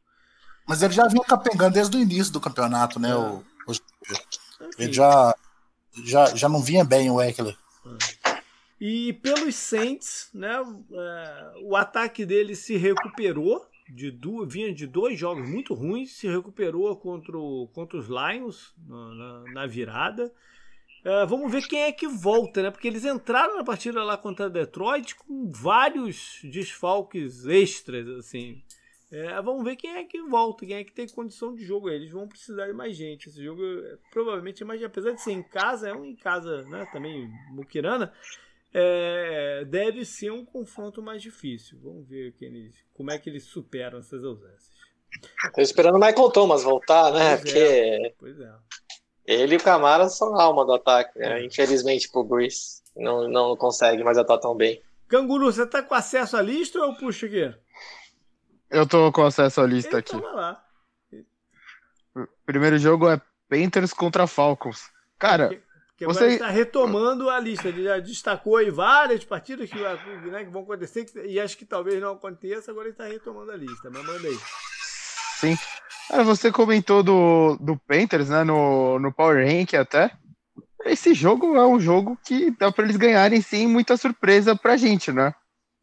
C: Mas ele já vinha capengando desde o início do campeonato, né? O, o-
A: Enfim,
C: ele já, já, já não vinha bem o Eckler.
A: E pelos Saints, né, é, o ataque dele se recuperou, de duas, vinha de dois jogos muito ruins, se recuperou contra, o- contra os Lions na, na- virada. É, vamos ver quem é que volta, né? Porque eles entraram na partida lá contra Detroit com vários desfalques extras, assim. É, vamos ver quem é que volta, quem é que tem condição de jogo. Eles vão precisar de mais gente. Esse jogo é, provavelmente é mais, apesar de ser em casa, é um em casa, né? Também Mukirana. É, deve ser um confronto mais difícil. Vamos ver eles, como é que eles superam essas ausências.
D: Tô esperando o Michael Thomas voltar, né?
A: Pois é.
D: Porque
A: Pois é.
D: ele e o Camara são a alma do ataque, né?
A: É.
D: Infelizmente pro Breeze não, não consegue mais atuar tão bem.
A: Canguru, você tá com acesso à lista ou eu puxo aqui?
B: Eu tô com acesso à lista
A: Ele
B: aqui.
A: lá.
B: O primeiro jogo é Panthers contra Falcons. Cara,
A: Porque agora
B: Você-
A: está retomando a lista. Ele já destacou aí várias partidas que, né, que vão acontecer e acho que talvez não aconteça. Agora ele está retomando a lista. Mas manda aí.
B: sim. Cara, você comentou do, do Panthers, né, no, no Power Rank até. Esse jogo é um jogo que dá pra eles ganharem sem muita surpresa pra gente, né?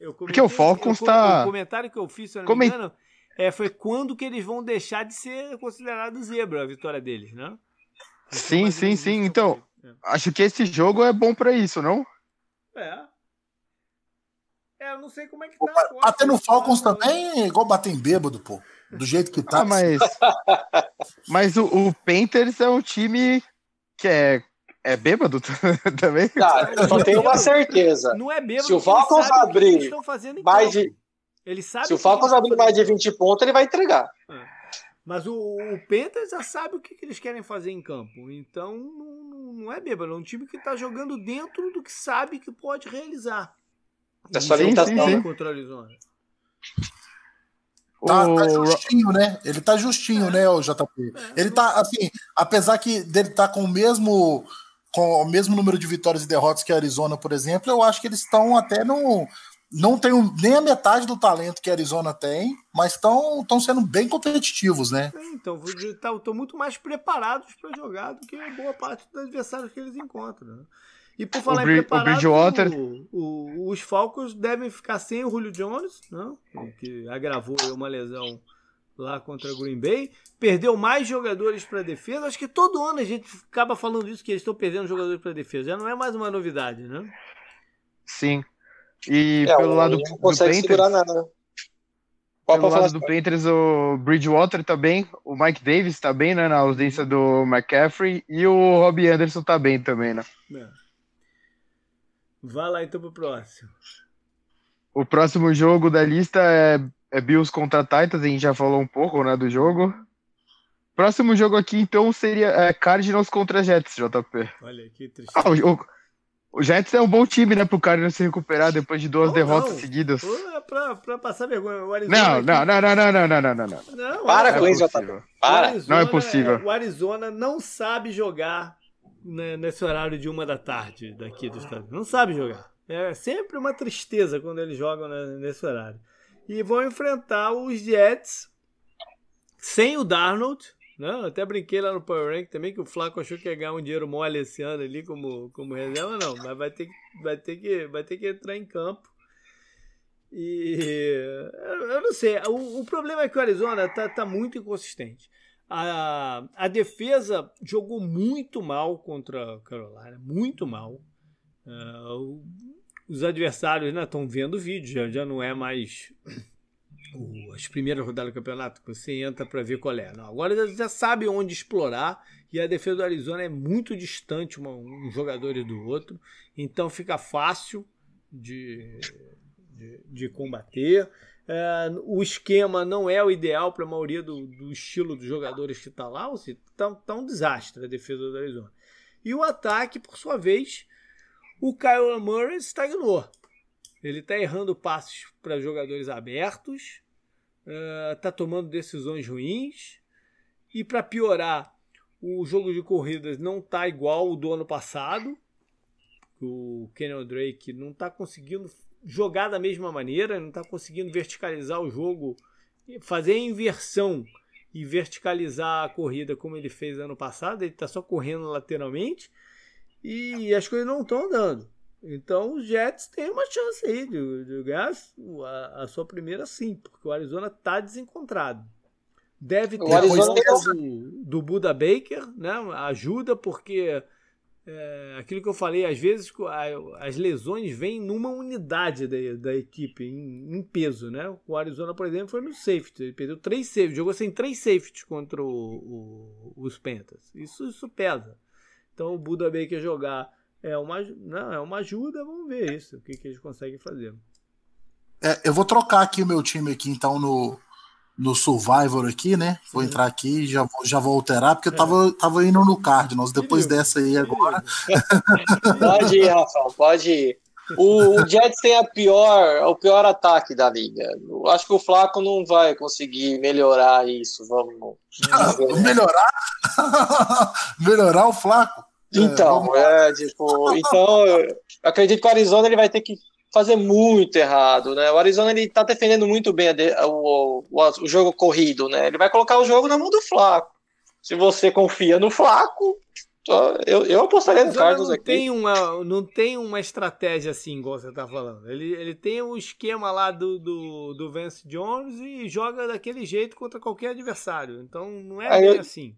A: Eu
B: Porque o
A: comentei-
B: Falcons
A: eu-
B: tá-
A: O comentário que eu fiz, se eu não me engano, é, foi quando que eles vão deixar de ser considerado zebra a vitória deles, né?
B: Sim, sim, sim. Então,
A: foi.
B: acho que esse jogo é bom pra isso, não?
A: É. É, eu não sei como é que tá.
C: Bater no Falcons
A: Tá-
C: também é igual bater em bêbado, pô. Do jeito que tá.
B: Ah, mas. [laughs] mas o, o Panthers é um time que é, é bêbado [laughs] também.
D: Cara, eu só tenho uma certeza.
A: Não é bêbado.
D: Se o Falcons abrir Mais de,
A: Eles sabem
D: se o Falcons abrir mais de
A: fazendo.
D: 20 pontos, ele vai entregar.
A: Mas o, o Panthers já sabe o que, que eles querem fazer em campo. Então não, não é bêbado. É um time que está jogando dentro do que sabe que pode realizar.
D: É só
A: Sim,
D: limitação,
A: sim,
B: né?
A: Contra o Arizona.
C: Tá, tá justinho, né? Ele tá justinho, né, o JP? Ele tá, assim, apesar que dele tá com o mesmo com o mesmo número de vitórias e derrotas que a Arizona, por exemplo, eu acho que eles estão até no, não tem nem a metade do talento que a Arizona tem, mas estão sendo bem competitivos, né?
A: Então, estão tá, muito mais preparados para jogar do que boa parte dos adversários que eles encontram. Né? E por falar o em preparado, o, o, os Falcons devem ficar sem o Julio Jones, não? Né? que agravou uma lesão lá contra o Green Bay. Perdeu mais jogadores para defesa. Acho que todo ano a gente acaba falando isso, que eles estão perdendo jogadores para defesa. Já não é mais uma novidade, né?
B: Sim. E é, pelo lado do Panthers. Nada, né? Pelo lado do Panthers, o Bridgewater tá bem, o Mike Davis tá bem, né? Na ausência do McCaffrey, e o Robbie Anderson tá bem também, né? É.
A: Vá lá então pro próximo.
B: O próximo jogo da lista é, é Bills contra Titans, a gente já falou um pouco, né, do jogo. Próximo jogo aqui, então, seria é, Cardinals contra Jets, JP.
A: Olha que triste.
B: Ah, o, o, o Jets é um bom time, né, pro Cardinals se recuperar depois de duas não, derrotas não. seguidas.
A: É pra, pra passar vergonha. O
B: Arizona não, aqui... não, não, não, não, não, não, não,
D: não. Para com isso, JP. Para.
B: Não é possível.
A: O Arizona não sabe jogar né, nesse horário de uma da tarde daqui dos Estados Unidos. Não sabe jogar. É sempre uma tristeza quando eles jogam né, nesse horário. E vão enfrentar os Jets sem o Darnold não, até brinquei lá no Power Rank também que o Flaco achou que ia ganhar um dinheiro mole esse ano ali como, como reserva, não, mas vai ter, vai, ter que, vai ter que entrar em campo. E eu não sei, o, o problema é que o Arizona tá, tá muito inconsistente. A, a defesa jogou muito mal contra a Carolina, muito mal. Uh, os adversários estão né, vendo o vídeo, já, já não é mais o, as primeiras rodadas do campeonato, você entra para ver qual é. Não, agora já, já sabe onde explorar e a defesa do Arizona é muito distante uma, um jogador do outro, então fica fácil de, de, de combater. É, o esquema não é o ideal para a maioria do, do, estilo dos jogadores que está lá, ou está tá um desastre a defesa do Arizona. E o ataque, por sua vez, o Kyle Murray estagnou. Ele está errando passes para jogadores abertos, está uh, tomando decisões ruins. E para piorar, o jogo de corridas não está igual o do ano passado. O Kenyon Drake não está conseguindo jogar da mesma maneira, não está conseguindo verticalizar o jogo, fazer a inversão e verticalizar a corrida como ele fez ano passado. Ele está só correndo lateralmente e as coisas não estão andando. Então os Jets têm uma chance aí de, de ganhar a, a, sua primeira sim, porque o Arizona está desencontrado. Deve ter ajuda do, do Buda Baker, né? Ajuda porque é, aquilo que eu falei, às vezes as lesões vêm numa unidade da, da equipe, em, em, peso, né? O Arizona, por exemplo, foi no safety, ele perdeu três safeties, jogou sem três safeties contra o, o, os Panthers. Isso, isso pesa. Então o Buda Baker jogar é uma, não, é uma ajuda, vamos ver isso, o que, que eles conseguem fazer.
C: É, eu vou trocar aqui o meu time aqui, então, no, no Survivor aqui, né? Vou uhum. entrar aqui e já, já vou alterar, porque eu tava, é. tava indo no Cardinals, depois dessa aí agora. [laughs] [laughs]
D: Pode ir, Rafael, pode ir. O, o, Jets tem a pior, o pior ataque da liga. Eu acho que o Flaco não vai conseguir melhorar isso. Vamos.
C: melhorar? [laughs] melhorar o Flaco?
D: Então, é, tipo, então eu acredito que o Arizona ele vai ter que fazer muito errado, né? O Arizona ele tá defendendo muito bem o, o, o, jogo corrido, né? Ele vai colocar o jogo na mão do Flaco. Se você confia no Flaco, eu, eu apostaria no Carlos
A: não
D: aqui.
A: Tem uma, não tem uma estratégia assim, igual você tá falando. Ele, ele tem o um esquema lá do, do, do Vance Jones e joga daquele jeito contra qualquer adversário. Então não é Aí bem assim.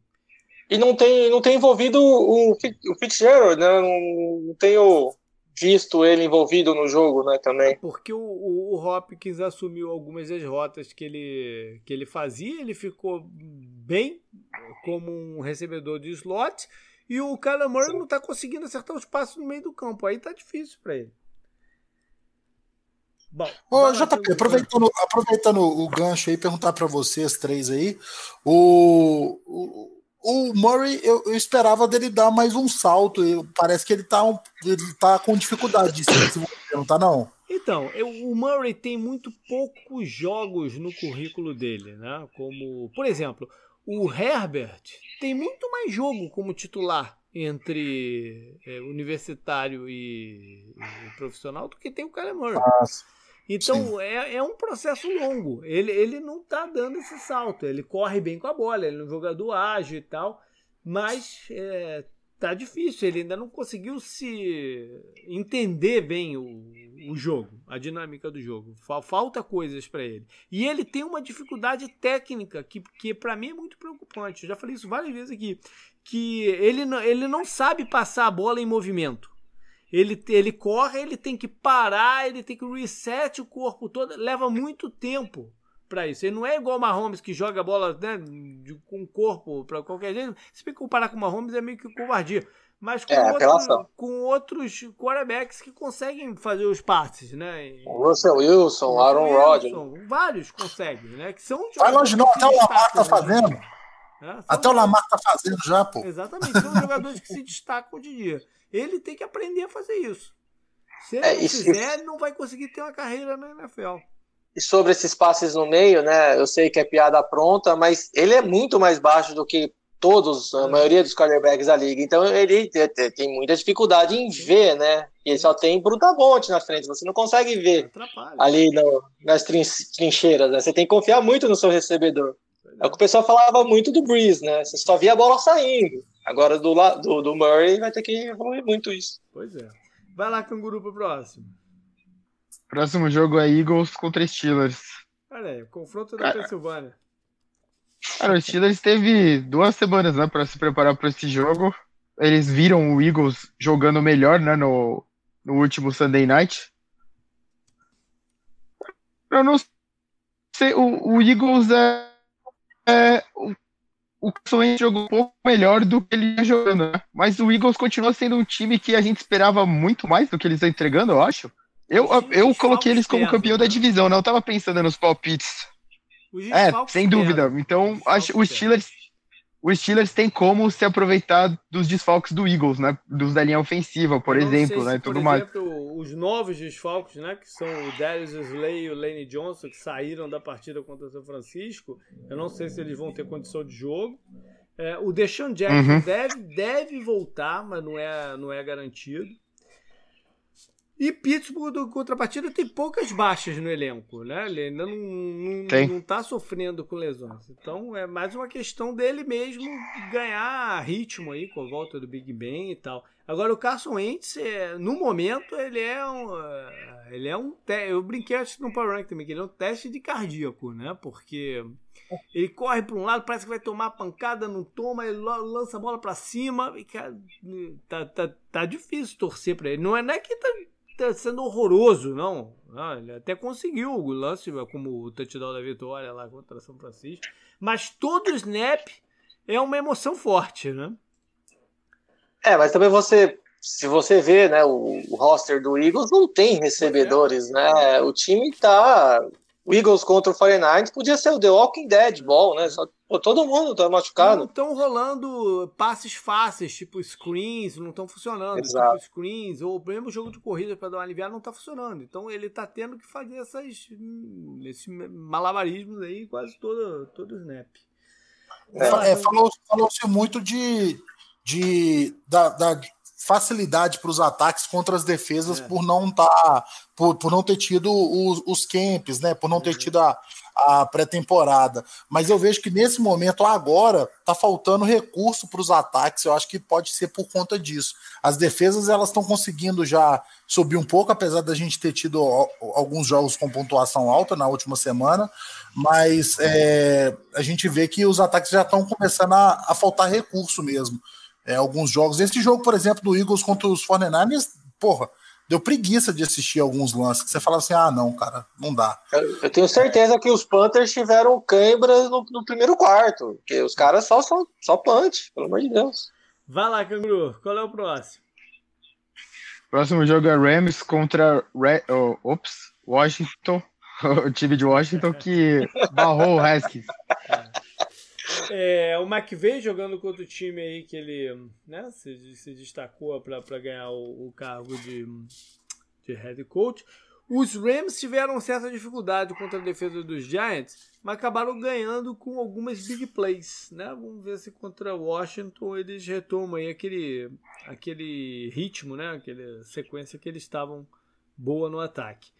D: E não tem, não tem envolvido o, o Fitzgerald, né? Não, não tenho visto ele envolvido no jogo, né, também.
A: Porque o, o, o, Hopkins assumiu algumas das rotas que ele, que ele fazia, ele ficou bem como um recebedor de slot, e o Kyler Murray Sim. não está conseguindo acertar os passos no meio do campo, aí tá difícil para ele.
C: Bom, Ô, JP, aproveitando, aproveitando o gancho aí, perguntar para vocês três aí, o, o o Murray, eu, eu, esperava dele dar mais um salto. Eu, parece que ele tá, um, ele tá com dificuldade de se não tá, não?
A: Então, eu, o Murray tem muito poucos jogos no currículo dele, né? Como, por exemplo, o Herbert tem muito mais jogo como titular entre é, universitário e, e, profissional do que tem o Kyler Murray. Então é, é um processo longo. Ele, ele não está dando esse salto. Ele corre bem com a bola, ele é um jogador ágil e tal, mas é, tá difícil. Ele ainda não conseguiu se entender bem o, o jogo, a dinâmica do jogo. Falta coisas para ele. E ele tem uma dificuldade técnica que, que para mim é muito preocupante. Eu já falei isso várias vezes aqui. Que ele, ele não sabe passar a bola em movimento. Ele, ele corre, ele tem que parar, ele tem que reset o corpo todo. Leva muito tempo para isso. Ele não é igual o Mahomes que joga a bola né, de, com o corpo para qualquer jeito. Se bem comparar com o Mahomes é meio que covardia. Mas com, é, outro, com outros quarterbacks que conseguem fazer os passes, né?
D: O Russell Wilson, o Aaron Rodgers.
A: Vários conseguem, né? Que são
C: Vai longe não, até o Lamar tá fazendo. É, até o Lamar tá fazendo já, pô.
A: Exatamente, são jogadores que se destacam de dia. Ele tem que aprender a fazer isso. Se ele é, não fizer, ele não vai conseguir ter uma carreira na NFL.
D: E sobre esses passes no meio, né? Eu sei que é piada pronta, mas ele é muito mais baixo do que todos, a é. maioria dos quarterbacks da liga. Então ele tem muita dificuldade em ver, né? E ele só tem Brutamonte na frente. Você não consegue ver ali no, nas trincheiras, né? Você tem que confiar muito no seu recebedor. É o que o pessoal falava muito do Breeze, né? Você só via a bola saindo. Agora do, do, do Murray vai ter que evoluir muito isso.
A: Pois é. Vai lá, canguru, pro próximo.
B: Próximo jogo é Eagles contra Steelers.
A: Olha aí, confronto da Pensilvânia.
B: Cara, o Steelers teve duas semanas né, para se preparar para esse jogo. Eles viram o Eagles jogando melhor né, no, no último Sunday Night. Eu não sei, o, o Eagles é, é o, o jogou um pouco melhor do que ele ia jogando, né? Mas o Eagles continua sendo um time que a gente esperava muito mais do que eles estão entregando, eu acho. Eu, eu coloquei eles como campeão da né? divisão, né? Eu tava pensando nos palpites. É, sem dúvida. Então, acho, o Steelers, o Steelers tem como se aproveitar dos desfalques do Eagles, né? Dos da linha ofensiva, por exemplo, né? Se, tudo por mais. exemplo,
A: os novos desfalques, né? Que são o Darius Slay e o Lane Johnson, que saíram da partida contra o São Francisco. Eu não sei se eles vão ter condição de jogo. É, o Deshaun Jackson uhum. deve, deve voltar, mas não é, não é garantido. E Pittsburgh, do contrapartida, tem poucas baixas no elenco, né? Ele ainda não, não, não tá sofrendo com lesões. Então é mais uma questão dele mesmo ganhar ritmo aí com a volta do Big Ben e tal. Agora o Carson Wentz, é, no momento, ele é um. É, ele é um. Eu brinquei antes no Power Rank também, que ele é um teste de cardíaco, né? Porque ele corre para um lado, parece que vai tomar pancada, não toma, ele lança a bola para cima. E, cara, tá, tá, tá difícil torcer para ele. Não é, não é que tá tá sendo horroroso, não. Ah, ele até conseguiu o lance como o touchdown da vitória lá contra São Francisco. Mas todo snap é uma emoção forte, né?
D: É, mas também você, se você vê, né, o, o roster do Eagles não tem recebedores, é. né? O time tá o Eagles contra o 49 podia ser o The Walking Dead Ball, né? Só, pô, todo mundo tá machucado. Não
A: estão rolando passes fáceis, tipo screens, não estão funcionando. Exato. Tipo screens, ou mesmo jogo de corrida para dar uma aliviada não tá funcionando. Então ele tá tendo que fazer essas, esses malabarismos aí quase todo, todo o snap.
C: É, é, Falou-se falou muito de, de da, da facilidade para os ataques contra as defesas é. por não tá, por, por não ter tido os, os camps, né? Por não ter uhum. tido a, a pré-temporada. Mas eu vejo que nesse momento agora tá faltando recurso para os ataques. Eu acho que pode ser por conta disso. As defesas elas estão conseguindo já subir um pouco, apesar da gente ter tido alguns jogos com pontuação alta na última semana. Mas é, a gente vê que os ataques já estão começando a, a faltar recurso mesmo é, alguns jogos. Esse jogo, por exemplo, do Eagles contra os 49ers, porra, deu preguiça de assistir alguns lances. Que você fala assim: ah, não, cara, não dá.
D: Eu, eu tenho certeza que os Panthers tiveram cãibras no, no, primeiro quarto, porque os caras só são só punch, pelo amor de Deus.
A: Vai lá, Canguru, qual é o próximo?
B: Próximo jogo é Rams contra Re... oh, ops, Washington, [laughs] o time de Washington que barrou o Haskins.
A: É, o McVeigh jogando contra o time aí que ele né, se, se destacou para ganhar o, o, cargo de, de head coach. Os Rams tiveram certa dificuldade contra a defesa dos Giants, mas acabaram ganhando com algumas big plays. Né? Vamos ver se contra Washington eles retomam aquele, aquele ritmo, né? aquela sequência que eles estavam boa no ataque.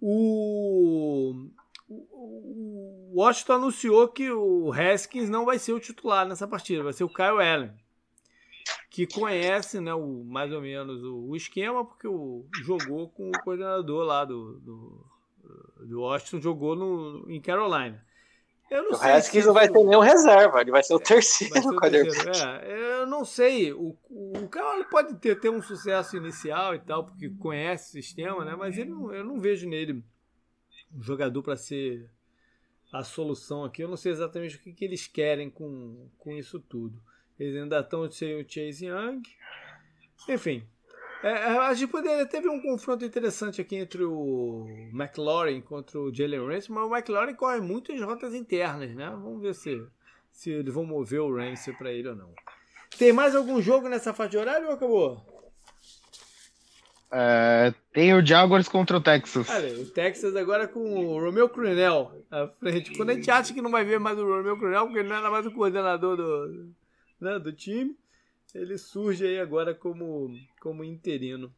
A: O, o Washington anunciou que o Haskins não vai ser o titular nessa partida, vai ser o Kyle Allen, que conhece né, o, mais ou menos o, o esquema, porque o, jogou com o coordenador lá do, do, do Washington, jogou no, em Carolina.
D: Eu não o sei Haskins não vai ter nenhum reserva, ele vai ser o terceiro. Ser o terceiro.
A: É, eu não sei, o, o cara pode ter, ter um sucesso inicial e tal, porque conhece o sistema, né? Mas ele eu não vejo nele jogador para ser a solução aqui. Eu não sei exatamente o que, que eles querem com, com isso tudo. Eles ainda estão sem o Chase Young. Enfim, é, é, a gente poderia teve um confronto interessante aqui entre o McLaurin contra o Jalen Ramsey, mas o McLaurin corre muitas rotas internas, né? Vamos ver se, se eles vão mover o Ramsey para ele ou não. Tem mais algum jogo nessa faixa de horário ou acabou?
B: É, tem o Jaguars contra o Texas.
A: O Texas agora com o Romeo Crunel à frente. Quando a gente acha que não vai ver mais o Romeo Crunel, porque ele não era mais o coordenador do, né, do time, ele surge aí agora como, como interino.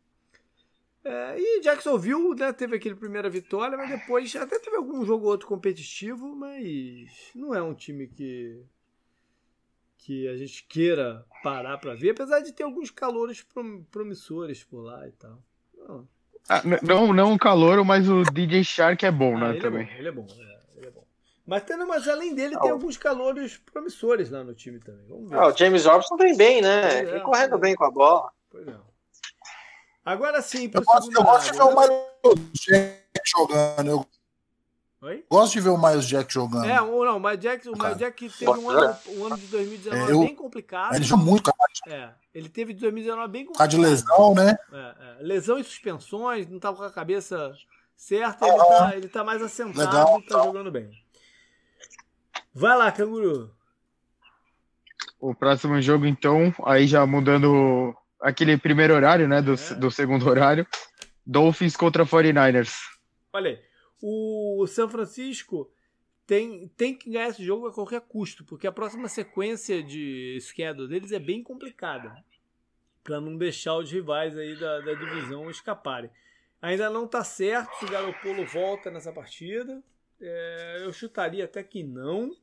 A: É, e Jacksonville né, teve aquele primeira vitória, mas depois até teve algum jogo outro competitivo, mas não é um time que que a gente queira parar para ver, apesar de ter alguns calores promissores por lá e tal.
B: Não, ah, não, não o calor, mas o DJ Shark é bom,
A: ah,
B: né?
A: Ele
B: também.
A: É bom, ele é bom. É. Mas, tendo, mas além dele, tem alguns calores promissores lá no time também. Vamos ver.
D: Ah, o James Robson vem bem, né? É, vem correndo é. bem com a bola. Pois é.
A: Agora sim,
C: eu gosto, eu gosto de ver o Jack jogando. Eu Oi? gosto de ver o Miles Jack jogando.
A: É, ou não, o Miles Jack, o Miles Jack teve um ano, um ano de 2019 é, eu, bem complicado.
C: Ele jogou muito, cara.
A: É, ele teve de 2019 bem complicado.
C: Tá de lesão, né?
A: É, é. Lesão e suspensões, não tava com a cabeça certa, ele, tá, ele tá mais assentado Legal, e tá então. jogando bem. Vai lá, canguru.
B: O próximo jogo, então, aí já mudando aquele primeiro horário, né? Do, é. do segundo horário. Dolphins contra 49ers.
A: Olha aí, o São Francisco tem, tem que ganhar esse jogo a qualquer custo, porque a próxima sequência de schedule deles é bem complicada. para não deixar os rivais aí da, da divisão escaparem. Ainda não está certo se o Garopolo volta nessa partida. É, eu chutaria até que não.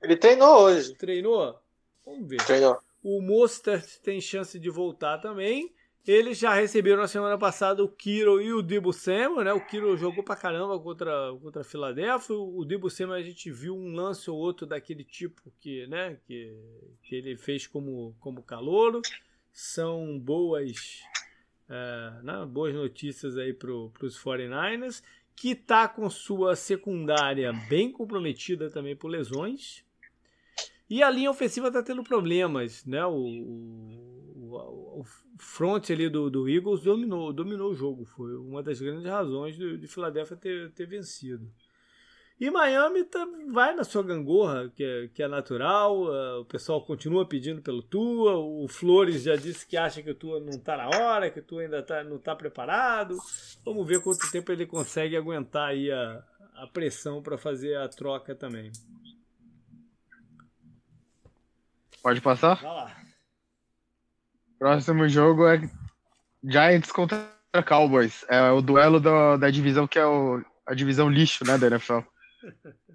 D: Ele treinou hoje.
A: Treinou? Vamos ver.
D: Treinou.
A: O Mostert tem chance de voltar também. Eles já receberam na semana passada o Kiro e o Dibu Samuel, né? O Kiro jogou pra caramba contra, contra a Filadélfia. O Dibu Samuel a gente viu um lance ou outro daquele tipo que, né? Que, que ele fez como, como calouro. São boas, é, né? boas notícias aí pro, pros 49ers que está com sua secundária bem comprometida também por lesões. E a linha ofensiva está tendo problemas, né? O, o, o front ali do, do, Eagles dominou, dominou o jogo. Foi uma das grandes razões de, de Filadélfia ter, ter vencido. E Miami tá, vai na sua gangorra, que é, que é natural. Uh, o pessoal continua pedindo pelo Tua. O Flores já disse que acha que o Tua não está na hora, que o Tua ainda tá, não está preparado. Vamos ver quanto tempo ele consegue aguentar aí a, a pressão para fazer a troca também.
B: Pode passar?
A: Vai lá.
B: Próximo jogo é Giants contra Cowboys. É o duelo da, da divisão que é o, a divisão lixo, né, da NFL. [laughs]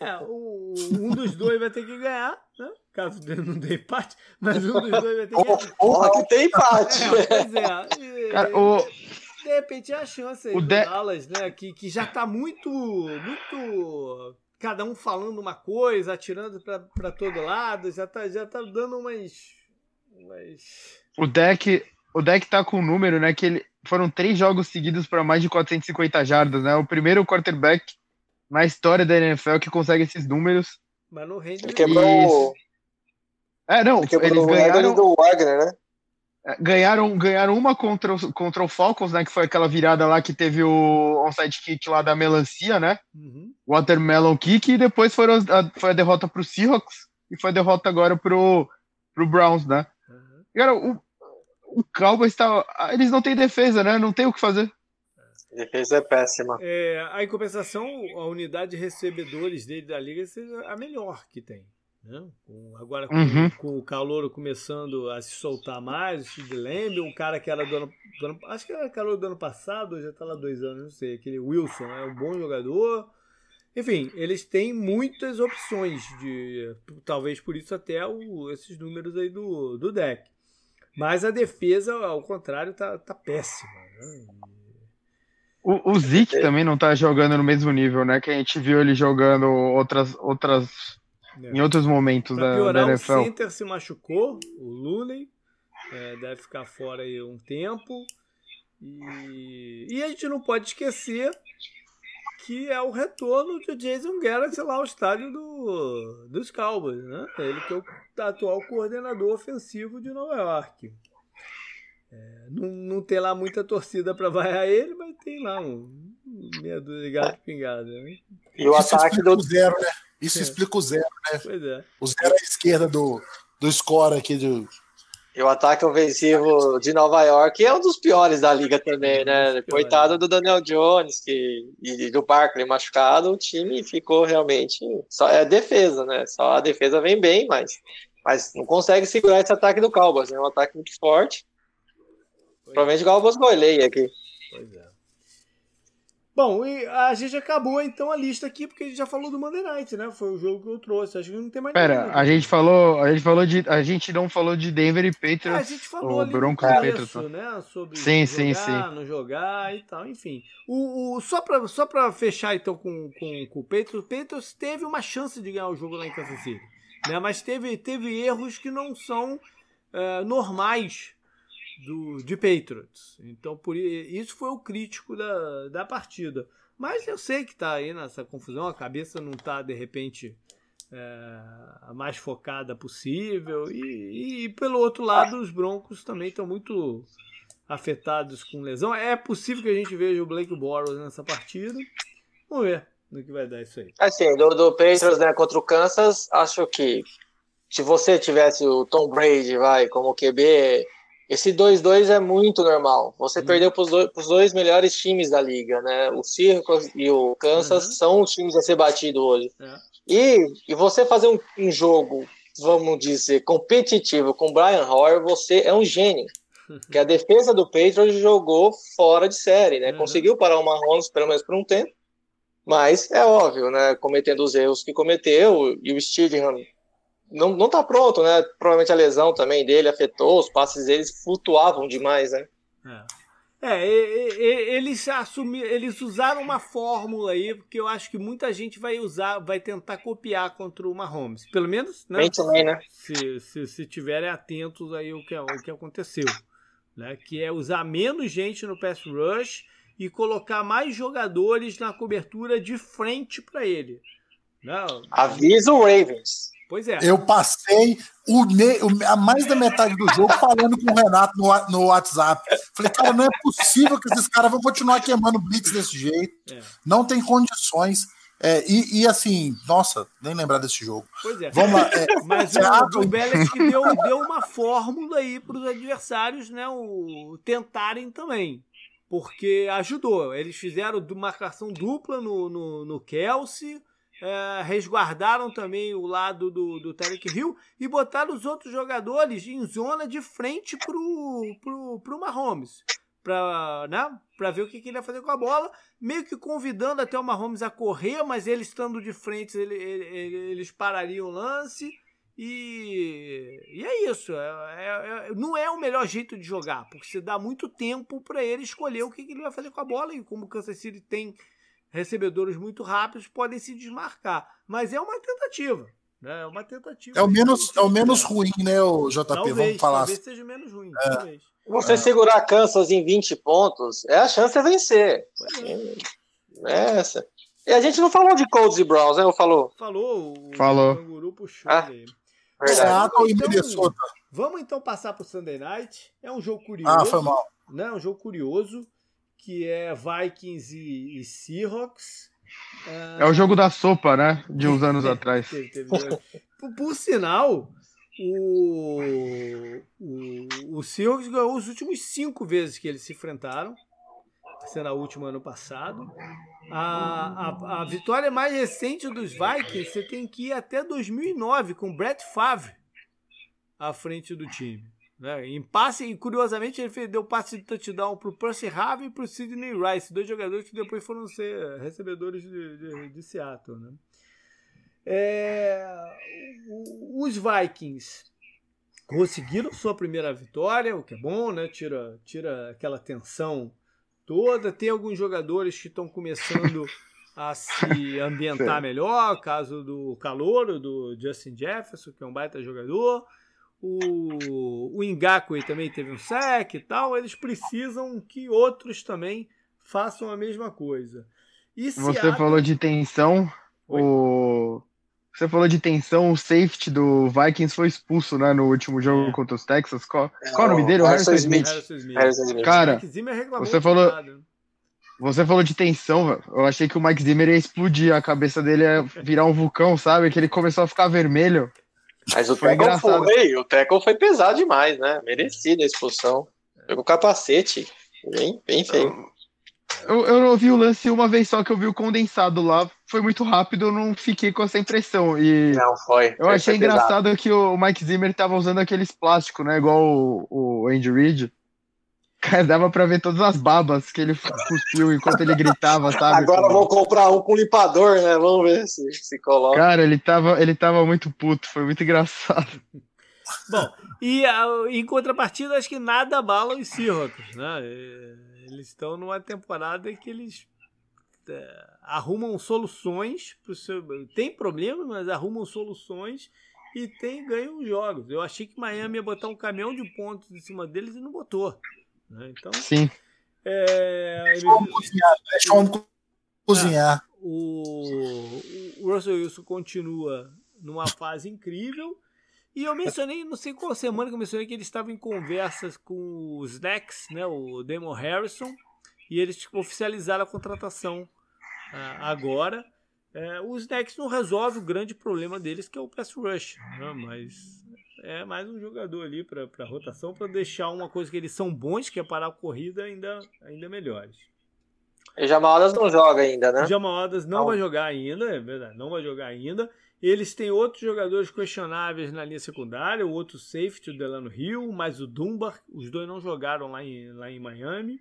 A: É, o, um dos dois vai ter que ganhar, né? Caso não dê empate, mas um dos dois vai ter que ganhar.
D: Porra, que tem empate!
A: É, pois é. E, Cara, o... De repente é a chance aí o do de... Dallas, né? Que, que já tá muito. muito. Cada um falando uma coisa, atirando pra, pra todo lado, já tá, já tá dando umas. umas...
B: O deck. O deck tá com um número, né? Que ele, foram três jogos seguidos para mais de 450 jardas, né? O primeiro quarterback na história da NFL que consegue esses números.
A: Mas no rende.
D: Ele quebrou.
B: É, não,
D: eles ganharam. Do Wagner, né?
B: Ganharam, ganharam uma contra o, contra o Falcons, né? Que foi aquela virada lá que teve o onside kick lá da melancia, né? Uhum. Watermelon kick, e depois foram a, foi a derrota pro Seahawks e foi a derrota agora pro, pro Browns, né? Uhum. Cara, o, o Cowboys tá. Eles não têm defesa, né? Não tem o que fazer.
D: Defesa é péssima.
A: É, a em compensação, a unidade de recebedores dele da liga é a melhor que tem. Né? Com, agora com,
B: Uhum.
A: com o calor começando a se soltar mais, o Lamb, um cara que era do ano, do ano- Acho que era calor do ano passado, já tá lá dois anos, não sei. Aquele Wilson é um bom jogador. Enfim, eles têm muitas opções de. Talvez por isso até o- esses números aí do, do deck. Mas a defesa, ao contrário, tá, tá péssima. Né?
B: O, o Zeke também não tá jogando no mesmo nível, né? Que a gente viu ele jogando outras, outras,
A: E,
B: em outros momentos
A: Pra
B: da,
A: piorar,
B: da
A: o
B: NFL.
A: center se machucou, o Looney. é, deve ficar fora aí um tempo. E, e a gente não pode esquecer que é o retorno de Jason Garrett lá ao estádio do, dos Cowboys, né? Ele que é o atual coordenador ofensivo de Nova York. É, não, não tem lá muita torcida para vaiar ele, mas tem lá um meia dúzia de gato pingado, né?
D: E o ataque do.
C: o zero, né? Isso
A: É.
C: explica o zero.
A: Pois é.
C: O zero à esquerda do, do score aqui. Do...
D: E o ataque ofensivo de Nova York é um dos piores da liga também, né? Coitado do Daniel Jones que, e do Barkley machucado, o time ficou realmente. Só é defesa, né? Só a defesa vem bem, mas, mas não consegue segurar esse ataque do Cowboys. É um ataque muito forte. Provavelmente o Cowboys goleia aqui.
A: Pois é. Bom, e a gente acabou então a lista aqui, porque a gente já falou do Monday Night, né? Foi o jogo que eu trouxe. Acho que não tem mais
B: Pera,
A: nenhum.
B: a gente falou, a gente falou de, a gente não falou de Denver e
A: É, a
B: Patriots.
A: gente falou
B: o
A: ali no
B: Broncos e
A: começo,
B: Patriots,
A: né? Sobre
B: Sim,
A: jogar,
B: sim,
A: não jogar e tal, enfim. O, o- só, pra, só pra fechar então com, com, com o Patriots, o Patriots teve uma chance de ganhar o jogo lá em Kansas City, né? Mas teve, teve erros que não são é, normais do, de Patriots. Então, por isso foi o crítico da, da partida. Mas eu sei que tá aí nessa confusão, a cabeça não tá, de repente, é, a mais focada possível. E, e, pelo outro lado, os Broncos também estão muito afetados com lesão. É possível que a gente veja o Blake Bortles nessa partida. Vamos ver no que vai dar isso aí.
D: Assim, do, do Patriots né, contra o Kansas, acho que se você tivesse o Tom Brady, vai, como QB, esse 2-2 é muito normal. Você
A: Hum.
D: perdeu para os dois, dois melhores times da liga, né? O Circus e o Kansas
A: Uhum.
D: são os times a ser batido hoje.
A: É.
D: E, e você fazer um, um jogo, vamos dizer, competitivo com o Brian Hoyer, você é um gênio. [laughs] Que a defesa do Patriots jogou fora de série, né?
A: Uhum.
D: Conseguiu parar o Mahomes pelo menos por um tempo. Mas é óbvio, né? Cometendo os erros que cometeu, e o Stidham não, não tá pronto, né? Provavelmente a lesão também dele afetou, os passes deles flutuavam demais, né?
A: É. É, e- e- e- eles assumiram, eles usaram uma fórmula aí, porque eu acho que muita gente vai usar, vai tentar copiar contra o Mahomes. Pelo menos, né?
D: Bem também, né?
A: se, se, se tiverem atentos aí o que, o que aconteceu. Né? Que é usar menos gente no pass rush e colocar mais jogadores na cobertura de frente para ele. Né?
D: Avisa o Ravens.
A: Pois é.
C: Eu passei o me- o- a mais da metade do jogo falando com o Renato no, no WhatsApp. Falei, cara, não é possível que esses caras vão continuar queimando blitz desse jeito.
A: É.
C: Não tem condições. É, e, e assim, nossa, nem lembrar desse jogo.
A: Pois é.
C: Vamos lá. é, [laughs]
A: Mas
C: Você
A: o,
C: acha-
A: o [laughs] deu, deu uma fórmula aí para os adversários né, o, tentarem também. Porque ajudou. Eles fizeram marcação dupla no, no, no Kelsey, é, resguardaram também o lado do, do Tarek Hill e botaram os outros jogadores em zona de frente pro, pro, pro Mahomes. Pra, né, pra ver o que, que ele ia fazer com a bola, meio que convidando até o Mahomes a correr, mas ele estando de frente, ele- ele- eles parariam o lance. E, e é isso. É, é- é- não é o melhor jeito de jogar, porque você dá muito tempo para ele escolher o que, que ele vai fazer com a bola. E como o Kansas City tem recebedores muito rápidos, podem se desmarcar. Mas é uma tentativa. Né? É uma tentativa.
C: É o menos, é o menos ruim, né, o JP?
A: Talvez,
C: Vamos falar.
A: talvez seja menos ruim. Talvez.
D: Você segurar Kansas em 20 pontos, é a chance de vencer.
A: É.
D: É essa. E a gente não falou de Colts e Browns, né? Ou falou?
A: Falou, o
B: Falou.
A: Canguru puxou
D: Ah.
C: Seattle e
A: Então,
C: Minnesota.
A: Vamos então passar para o Sunday Night. É um jogo curioso.
C: Ah, foi mal.
A: né, um jogo curioso, que é Vikings e, e Seahawks.
B: É o jogo da sopa, né? De uns anos [laughs] atrás.
A: Por, por sinal, o, o, o Seahawks ganhou os últimos cinco vezes que eles se enfrentaram. sendo a última ano passado. A, a, a vitória mais recente dos Vikings, você tem que ir até 2009, com Brett Favre à frente do time. Né? Em passe, e curiosamente, ele deu passe de touchdown para o Percy Harvey e para o Sidney Rice, dois jogadores que depois foram ser recebedores de, de, de Seattle. Né? É, os Vikings conseguiram sua primeira vitória, o que é bom, né? Tira, tira aquela tensão toda. Tem alguns jogadores que estão começando a se [laughs] ambientar melhor, caso do Calouro, do Justin Jefferson, que é um baita jogador. O, o Ngakwe também teve um sec e tal. Eles precisam que outros também façam a mesma coisa.
B: E Você falou de tensão. Oi? O você falou de tensão, o safety do Vikings foi expulso, né, no último jogo é. contra os Texas. Qual, é, qual é o nome dele? O Harrison Smith. Smith. Cara, você falou, você falou de tensão, eu achei que o Mike Zimmer ia explodir, a cabeça dele ia virar um vulcão, sabe? Que ele começou a ficar vermelho.
D: Mas o foi tackle foi, o tackle foi pesado demais, né? Merecido a expulsão. Pegou capacete, bem, bem feio.
B: Eu, eu não vi o lance uma vez só que eu vi o condensado lá. Foi muito rápido, eu não fiquei com essa impressão. E
D: não, foi.
B: Eu achei engraçado pesado. que o Mike Zimmer tava usando aqueles plásticos, né? Igual o, o Andy Reid. Cara, dava pra ver todas as babas que ele cuspiu enquanto ele gritava, sabe?
D: Agora vou comprar um com limpador, né? Vamos ver se se coloca.
B: Cara, ele tava, ele tava muito puto, foi muito engraçado.
A: Bom, e em contrapartida, acho que nada abala os Seahawks, né? Eles estão numa temporada que eles é, arrumam soluções pro seu. Tem problemas, mas arrumam soluções e tem ganham jogos. Eu achei que Miami ia botar um caminhão de pontos em cima deles e não botou. Né? Então,
B: Sim.
A: É,
C: eles... cozinhar, deixa o cozinhar.
A: Ah, o, o Russell Wilson continua numa fase incrível. E eu mencionei, não sei qual semana que eu mencionei que ele estava em conversas com os Snacks, né, o Damon Harrison, e eles oficializaram a contratação ah, agora. É, os Snacks não resolve o grande problema deles, que é o pass rush, né, mas é mais um jogador ali para rotação, para deixar uma coisa que eles são bons, que é parar a corrida, ainda, ainda melhores.
D: E Jamaodas não joga ainda, né?
A: Jamaodas não, não vai jogar ainda, é verdade, não vai jogar ainda. Eles têm outros jogadores questionáveis na linha secundária, o outro safety, o Delano Hill, mas o Dunbar, os dois não jogaram lá em, lá em Miami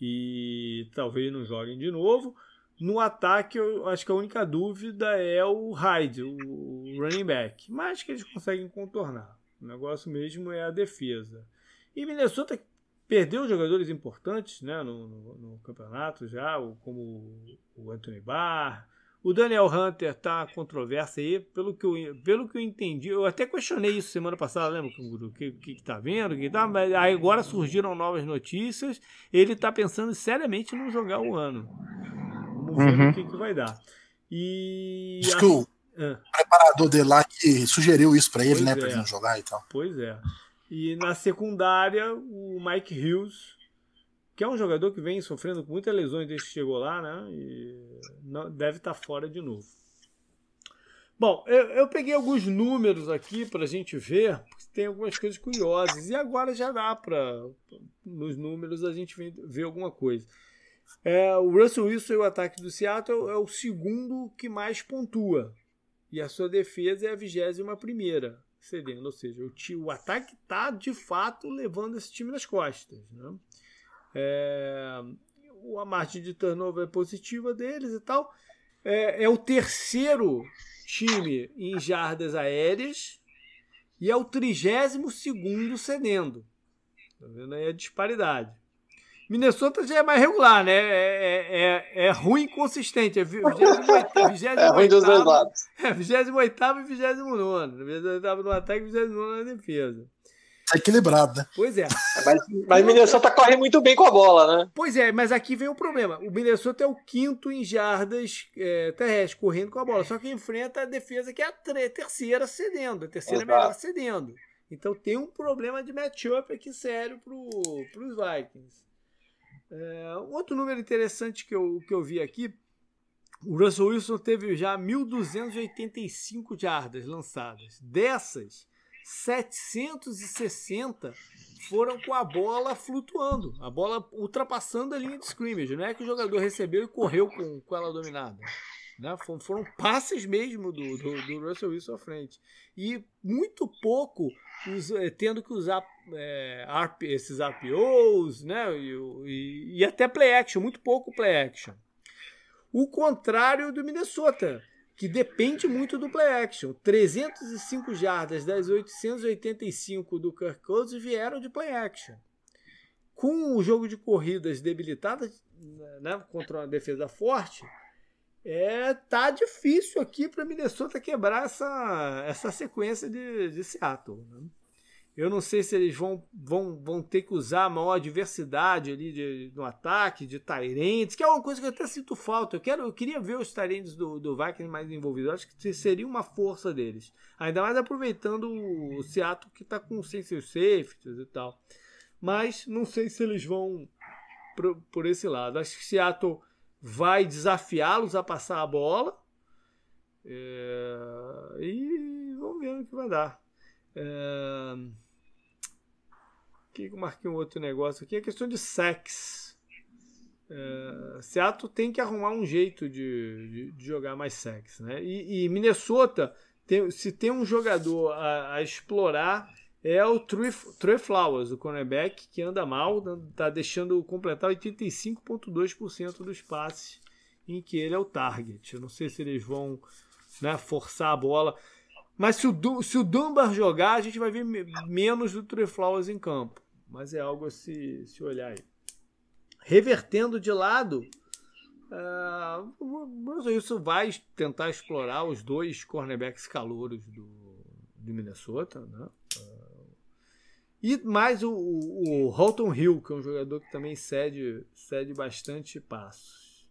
A: e talvez não joguem de novo. No ataque, eu acho que a única dúvida é o Hyde, o running back, mas que eles conseguem contornar. O negócio mesmo é a defesa. E Minnesota perdeu jogadores importantes né, no, no, no campeonato já, como o Anthony Barr, o Daniel Hunter tá controvérsia aí, pelo que, eu, pelo que eu entendi. Eu até questionei isso semana passada, lembra? O que, que, que tá vendo? Que tá, mas agora surgiram novas notícias. Ele tá pensando seriamente em não jogar o ano. Vamos ver uhum. o que, que vai dar. E.
C: Diz que o ah. preparador dele lá que sugeriu isso para ele, pois né? É. Pra ele não jogar e tal.
A: Pois é. E na secundária, o Mike Hughes que é um jogador que vem sofrendo com muitas lesões desde que chegou lá, né? E não, deve estar tá fora de novo. Bom, eu, eu peguei alguns números aqui para a gente ver, porque tem algumas coisas curiosas. E agora já dá para, nos números, a gente ver alguma coisa. É, o Russell Wilson e o ataque do Seattle é o segundo que mais pontua. E a sua defesa é a vigésima primeira, cedendo. Ou seja, o, o ataque está, de fato, levando esse time nas costas. Né? É, a margem de turnover é positiva deles e tal. É, é o terceiro time em jardas aéreas e é o trigésimo segundo cedendo. Tá vendo aí a disparidade. Minnesota já é mais regular, né? É, é, é ruim e consistente. É 28,
D: é ruim dos dois lados.
A: É 28 e 29. 28 no ataque e 29 na defesa.
C: Tá equilibrado, né?
A: Pois é.
D: Mas, mas Minnesota corre muito bem com a bola, né?
A: Pois é, mas aqui vem o problema. O Minnesota é o quinto em jardas é, terrestres, correndo com a bola. Só que enfrenta a defesa que é a terceira cedendo. A terceira Exato. melhor cedendo. Então tem um problema de matchup aqui sério para os Vikings. É, outro número interessante que eu, que eu vi aqui, o Russell Wilson teve já 1.285 jardas lançadas. Dessas, 760 foram com a bola flutuando, a bola ultrapassando a linha de scrimmage. Não é que o jogador recebeu e correu com, com ela dominada. Né? Foram passes mesmo do, do, do Russell Wilson à frente. E muito pouco eh, tendo que usar é, esses RPOs né? E, e, e até play action, muito pouco play action. O contrário do Minnesota, que depende muito do play action. 305 jardas das 885 do Kirk Cousins vieram de play action. Com o jogo de corridas debilitado né, contra uma defesa forte, é tá difícil aqui para Minnesota quebrar essa, essa sequência de, de Seattle. Né? Eu não sei se eles vão, vão, vão ter que usar a maior diversidade ali de, no ataque, de Tyrants, que é uma coisa que eu até sinto falta. Eu, quero, eu queria ver os Tyrants do, do Vikings mais envolvidos. Eu acho que seria uma força deles. Ainda mais aproveitando o Seattle que está com sem seus safeties e tal. Mas não sei se eles vão por, por esse lado. Acho que Seattle vai desafiá-los a passar a bola. É, e vamos ver o que vai dar. É, que eu marquei um outro negócio aqui, a questão de sex. É, Seattle tem que arrumar um jeito de, de, de jogar mais sex. Né? E, e Minnesota, tem, se tem um jogador a, a explorar, é o Trey, Flowers, o cornerback, que anda mal, está deixando completar 85,2% dos passes em que ele é o target. Eu não sei se eles vão né, forçar a bola. Mas se o, se o Dunbar jogar, a gente vai ver menos do Trey Flowers em campo. Mas é algo a se, se olhar aí. Revertendo de lado, uh, o isso vai tentar explorar os dois cornerbacks calouros do, do Minnesota, né? E mais o, o, o Hill, que é um jogador que também cede, cede bastante passos.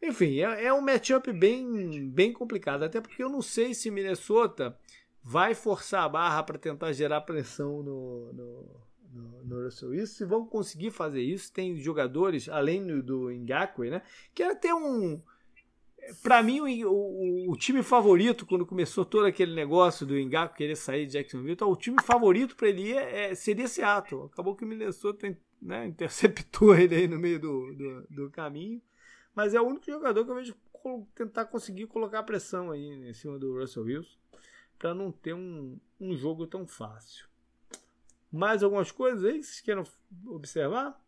A: Enfim, é, é um matchup bem, bem complicado, até porque eu não sei se Minnesota vai forçar a barra para tentar gerar pressão no, no, no, no Russell Wilson. Se vão conseguir fazer isso, tem jogadores, além do, do Ngakwe, né? Que era ter um. Para mim, o, o, o, time favorito, quando começou todo aquele negócio do Ngakwe querer sair de Jacksonville, então, o time favorito para ele é, seria Seattle. Acabou que o Minnesota né, interceptou ele aí no meio do, do, do caminho. Mas é o único jogador que eu vejo tentar conseguir colocar pressão aí em cima do Russell Wilson para não ter um, um jogo tão fácil. Mais algumas coisas aí que vocês queiram observar?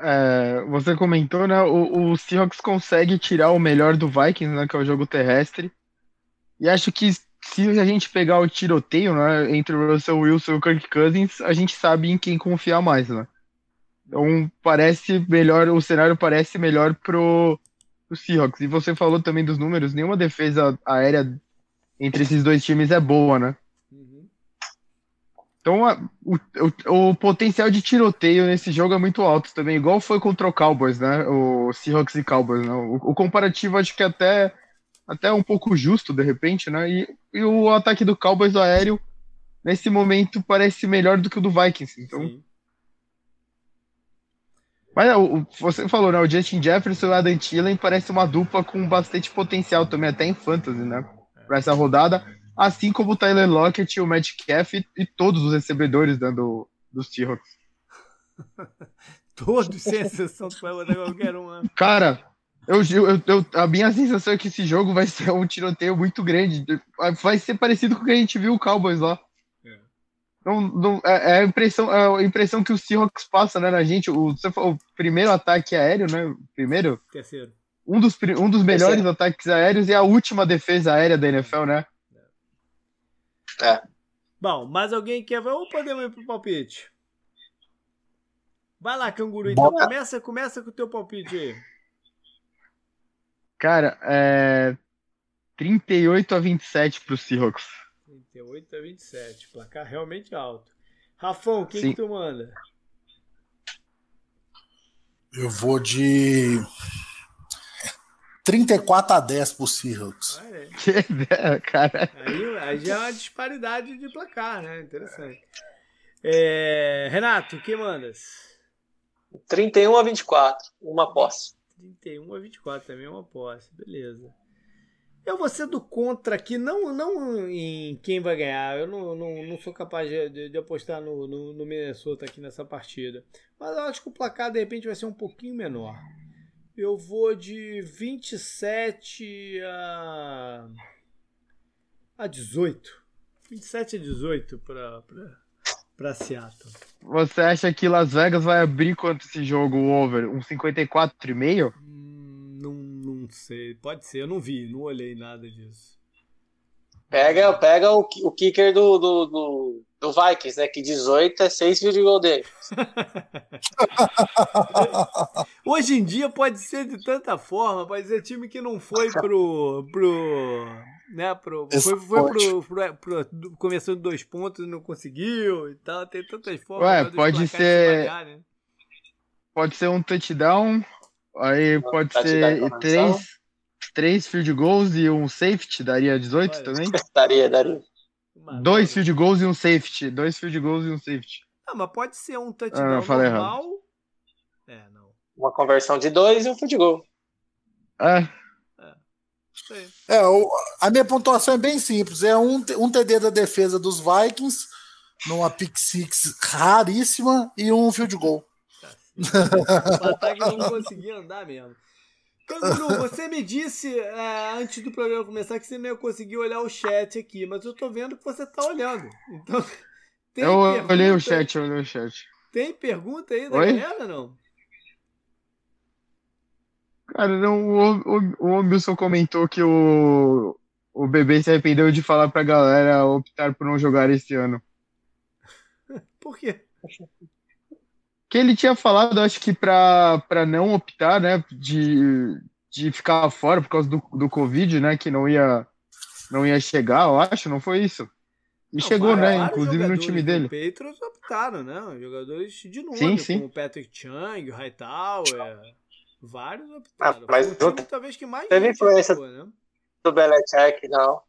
B: É, você comentou, né? O, o, Seahawks consegue tirar o melhor do Vikings, né? Que é o jogo terrestre. E acho que se a gente pegar o tiroteio, né? Entre o Russell Wilson e o Kirk Cousins, a gente sabe em quem confiar mais, né? Então parece melhor, o cenário parece melhor pro, pro Seahawks. E você falou também dos números, nenhuma defesa aérea entre esses dois times é boa, né? Então a, o, o, o, potencial de tiroteio nesse jogo é muito alto também, igual foi contra o Cowboys, né? O Seahawks e Cowboys, né? O, o comparativo acho que é até, até um pouco justo, de repente, né? E, e o ataque do Cowboys aéreo, nesse momento, parece melhor do que o do Vikings. Então. Sim mas o, você falou, né? O Justin Jefferson e o Adam Thielen parece uma dupla com bastante potencial também, até em fantasy, né? Para essa rodada. Assim como o Tyler Lockett, o Metcalf e, e todos os recebedores né, do, dos Seahawks. [laughs]
A: todos, sem exceção, tu vai botar qualquer um. Né?
B: Cara, eu, eu, eu, a minha sensação é que esse jogo vai ser um tiroteio muito grande. Vai ser parecido com o que a gente viu o Cowboys lá. Não, não, é, é, a impressão, é a impressão que o Seahawks passa né, na gente. O, o primeiro ataque aéreo, né? Primeiro?
A: Terceiro.
B: Um dos, um dos melhores Terceiro. ataques aéreos e a última defesa aérea da NFL, né?
D: É.
A: Bom, mais alguém quer ver ou podemos ir pro palpite? Vai lá, canguru. Então começa, começa com o teu palpite aí.
B: Cara, é 38 a 27 pro Seahawks.
A: 38 a 27. Placar realmente alto. Rafão, quem que tu manda?
C: Eu vou de 34 a 10 pro Seahawks.
B: Que [laughs] ideia, cara.
A: Aí, aí, já é uma disparidade de placar, né? Interessante. É, Renato, que mandas?
D: 31 a 24, uma posse.
A: 31 a 24 também é uma posse, beleza. Eu vou ser do contra aqui, não, não em quem vai ganhar. Eu não, não, não sou capaz de, de, de apostar no, no, no, Minnesota aqui nessa partida. Mas eu acho que o placar de repente vai ser um pouquinho menor. Eu vou de 27 a, a 18. 27 a 18 para Seattle.
B: Você acha que Las Vegas vai abrir quanto esse jogo, over? Um 54,5?
A: Não sei, pode ser, eu não vi, não olhei nada disso.
D: Pega, pega o, o kicker do, do, do, do Vikings, né? Que 18 é 6 field goal dele. [laughs]
A: Hoje em dia pode ser de tanta forma, pode ser time que não foi pro. pro né, pro, foi, foi pro, pro, pro, pro, começando dois pontos e não conseguiu e tal. Tem tantas formas.
B: Ué, pode ser. né? Pode ser um touchdown Aí pode tá ser três, três field goals e um safety, daria 18 Olha, também? [laughs]
D: daria, daria.
B: Dois field goals e um safety. Dois field goals e um safety.
A: Não, mas pode ser um touchdown ah, normal. Errado.
D: É, não. Uma conversão de dois e um field goal.
B: É.
C: É, é o, a minha pontuação é bem simples. É um, um TD da defesa dos Vikings, numa pick six raríssima e um field goal.
A: O ataque não conseguia andar mesmo. Canguru, você me disse é, antes do programa começar que você não ia conseguir olhar o chat aqui, mas eu tô vendo que você tá olhando. Então, [laughs]
B: eu olhei o chat, eu olhei o chat.
A: Tem pergunta aí da Oi? galera, não?
B: Cara, não, o, o, o Wilson comentou que o, o bebê se arrependeu de falar pra galera optar por não jogar esse ano. [laughs]
A: Por quê?
B: Que ele tinha falado, acho que para não optar, né, de, de ficar fora por causa do, do Covid, né, que não ia, não ia chegar, eu acho, não foi isso? E não, chegou, né, inclusive no time dele. Os
A: Patriots optaram, né, jogadores de nome, sim, sim. como Patrick Chung, Hightower, vários optaram. Ah,
D: mas
A: o time, talvez que mais
D: teve influência ficou, né? do Belichick, não.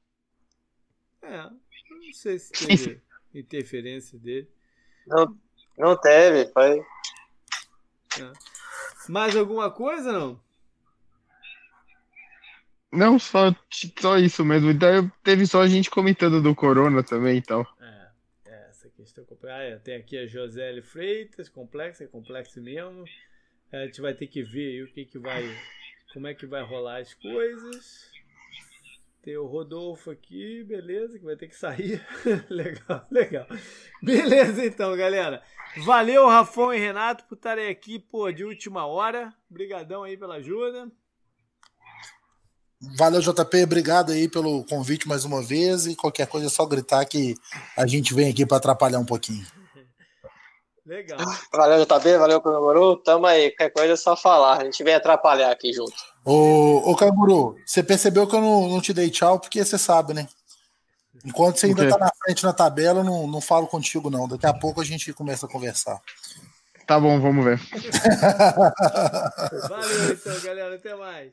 A: É, não sei se teve interferência dele.
D: Não, não teve, foi.
A: É. Mais alguma coisa, não?
B: Não, só, só isso mesmo. Então, teve só a gente comentando do Corona também e então. tal.
A: É, é, essa questão. Ah, é, tem aqui a José Freitas, complexo, é complexo mesmo. É, a gente vai ter que ver aí o que, que vai. Como é que vai rolar as coisas. Tem o Rodolfo aqui, beleza, que vai ter que sair. [laughs] legal, legal. Beleza então, galera. Valeu, Rafão e Renato, por estarem aqui, pô, de última hora. Obrigadão aí pela ajuda.
C: Valeu, JP. Obrigado aí pelo convite mais uma vez. E qualquer coisa é só gritar que a gente vem aqui para atrapalhar um pouquinho. [laughs]
A: Legal.
D: Valeu, JP. Valeu, Canguru. Tamo aí. Qualquer coisa é só falar. A gente vem atrapalhar aqui junto.
C: Ô, ô Canguru, você percebeu que eu não, não te dei tchau porque você sabe, né? Enquanto você ainda está na frente na tabela, eu não, não falo contigo, não. Daqui a pouco a gente começa a conversar.
B: Tá bom, vamos ver.
A: Valeu, então, galera. Até mais.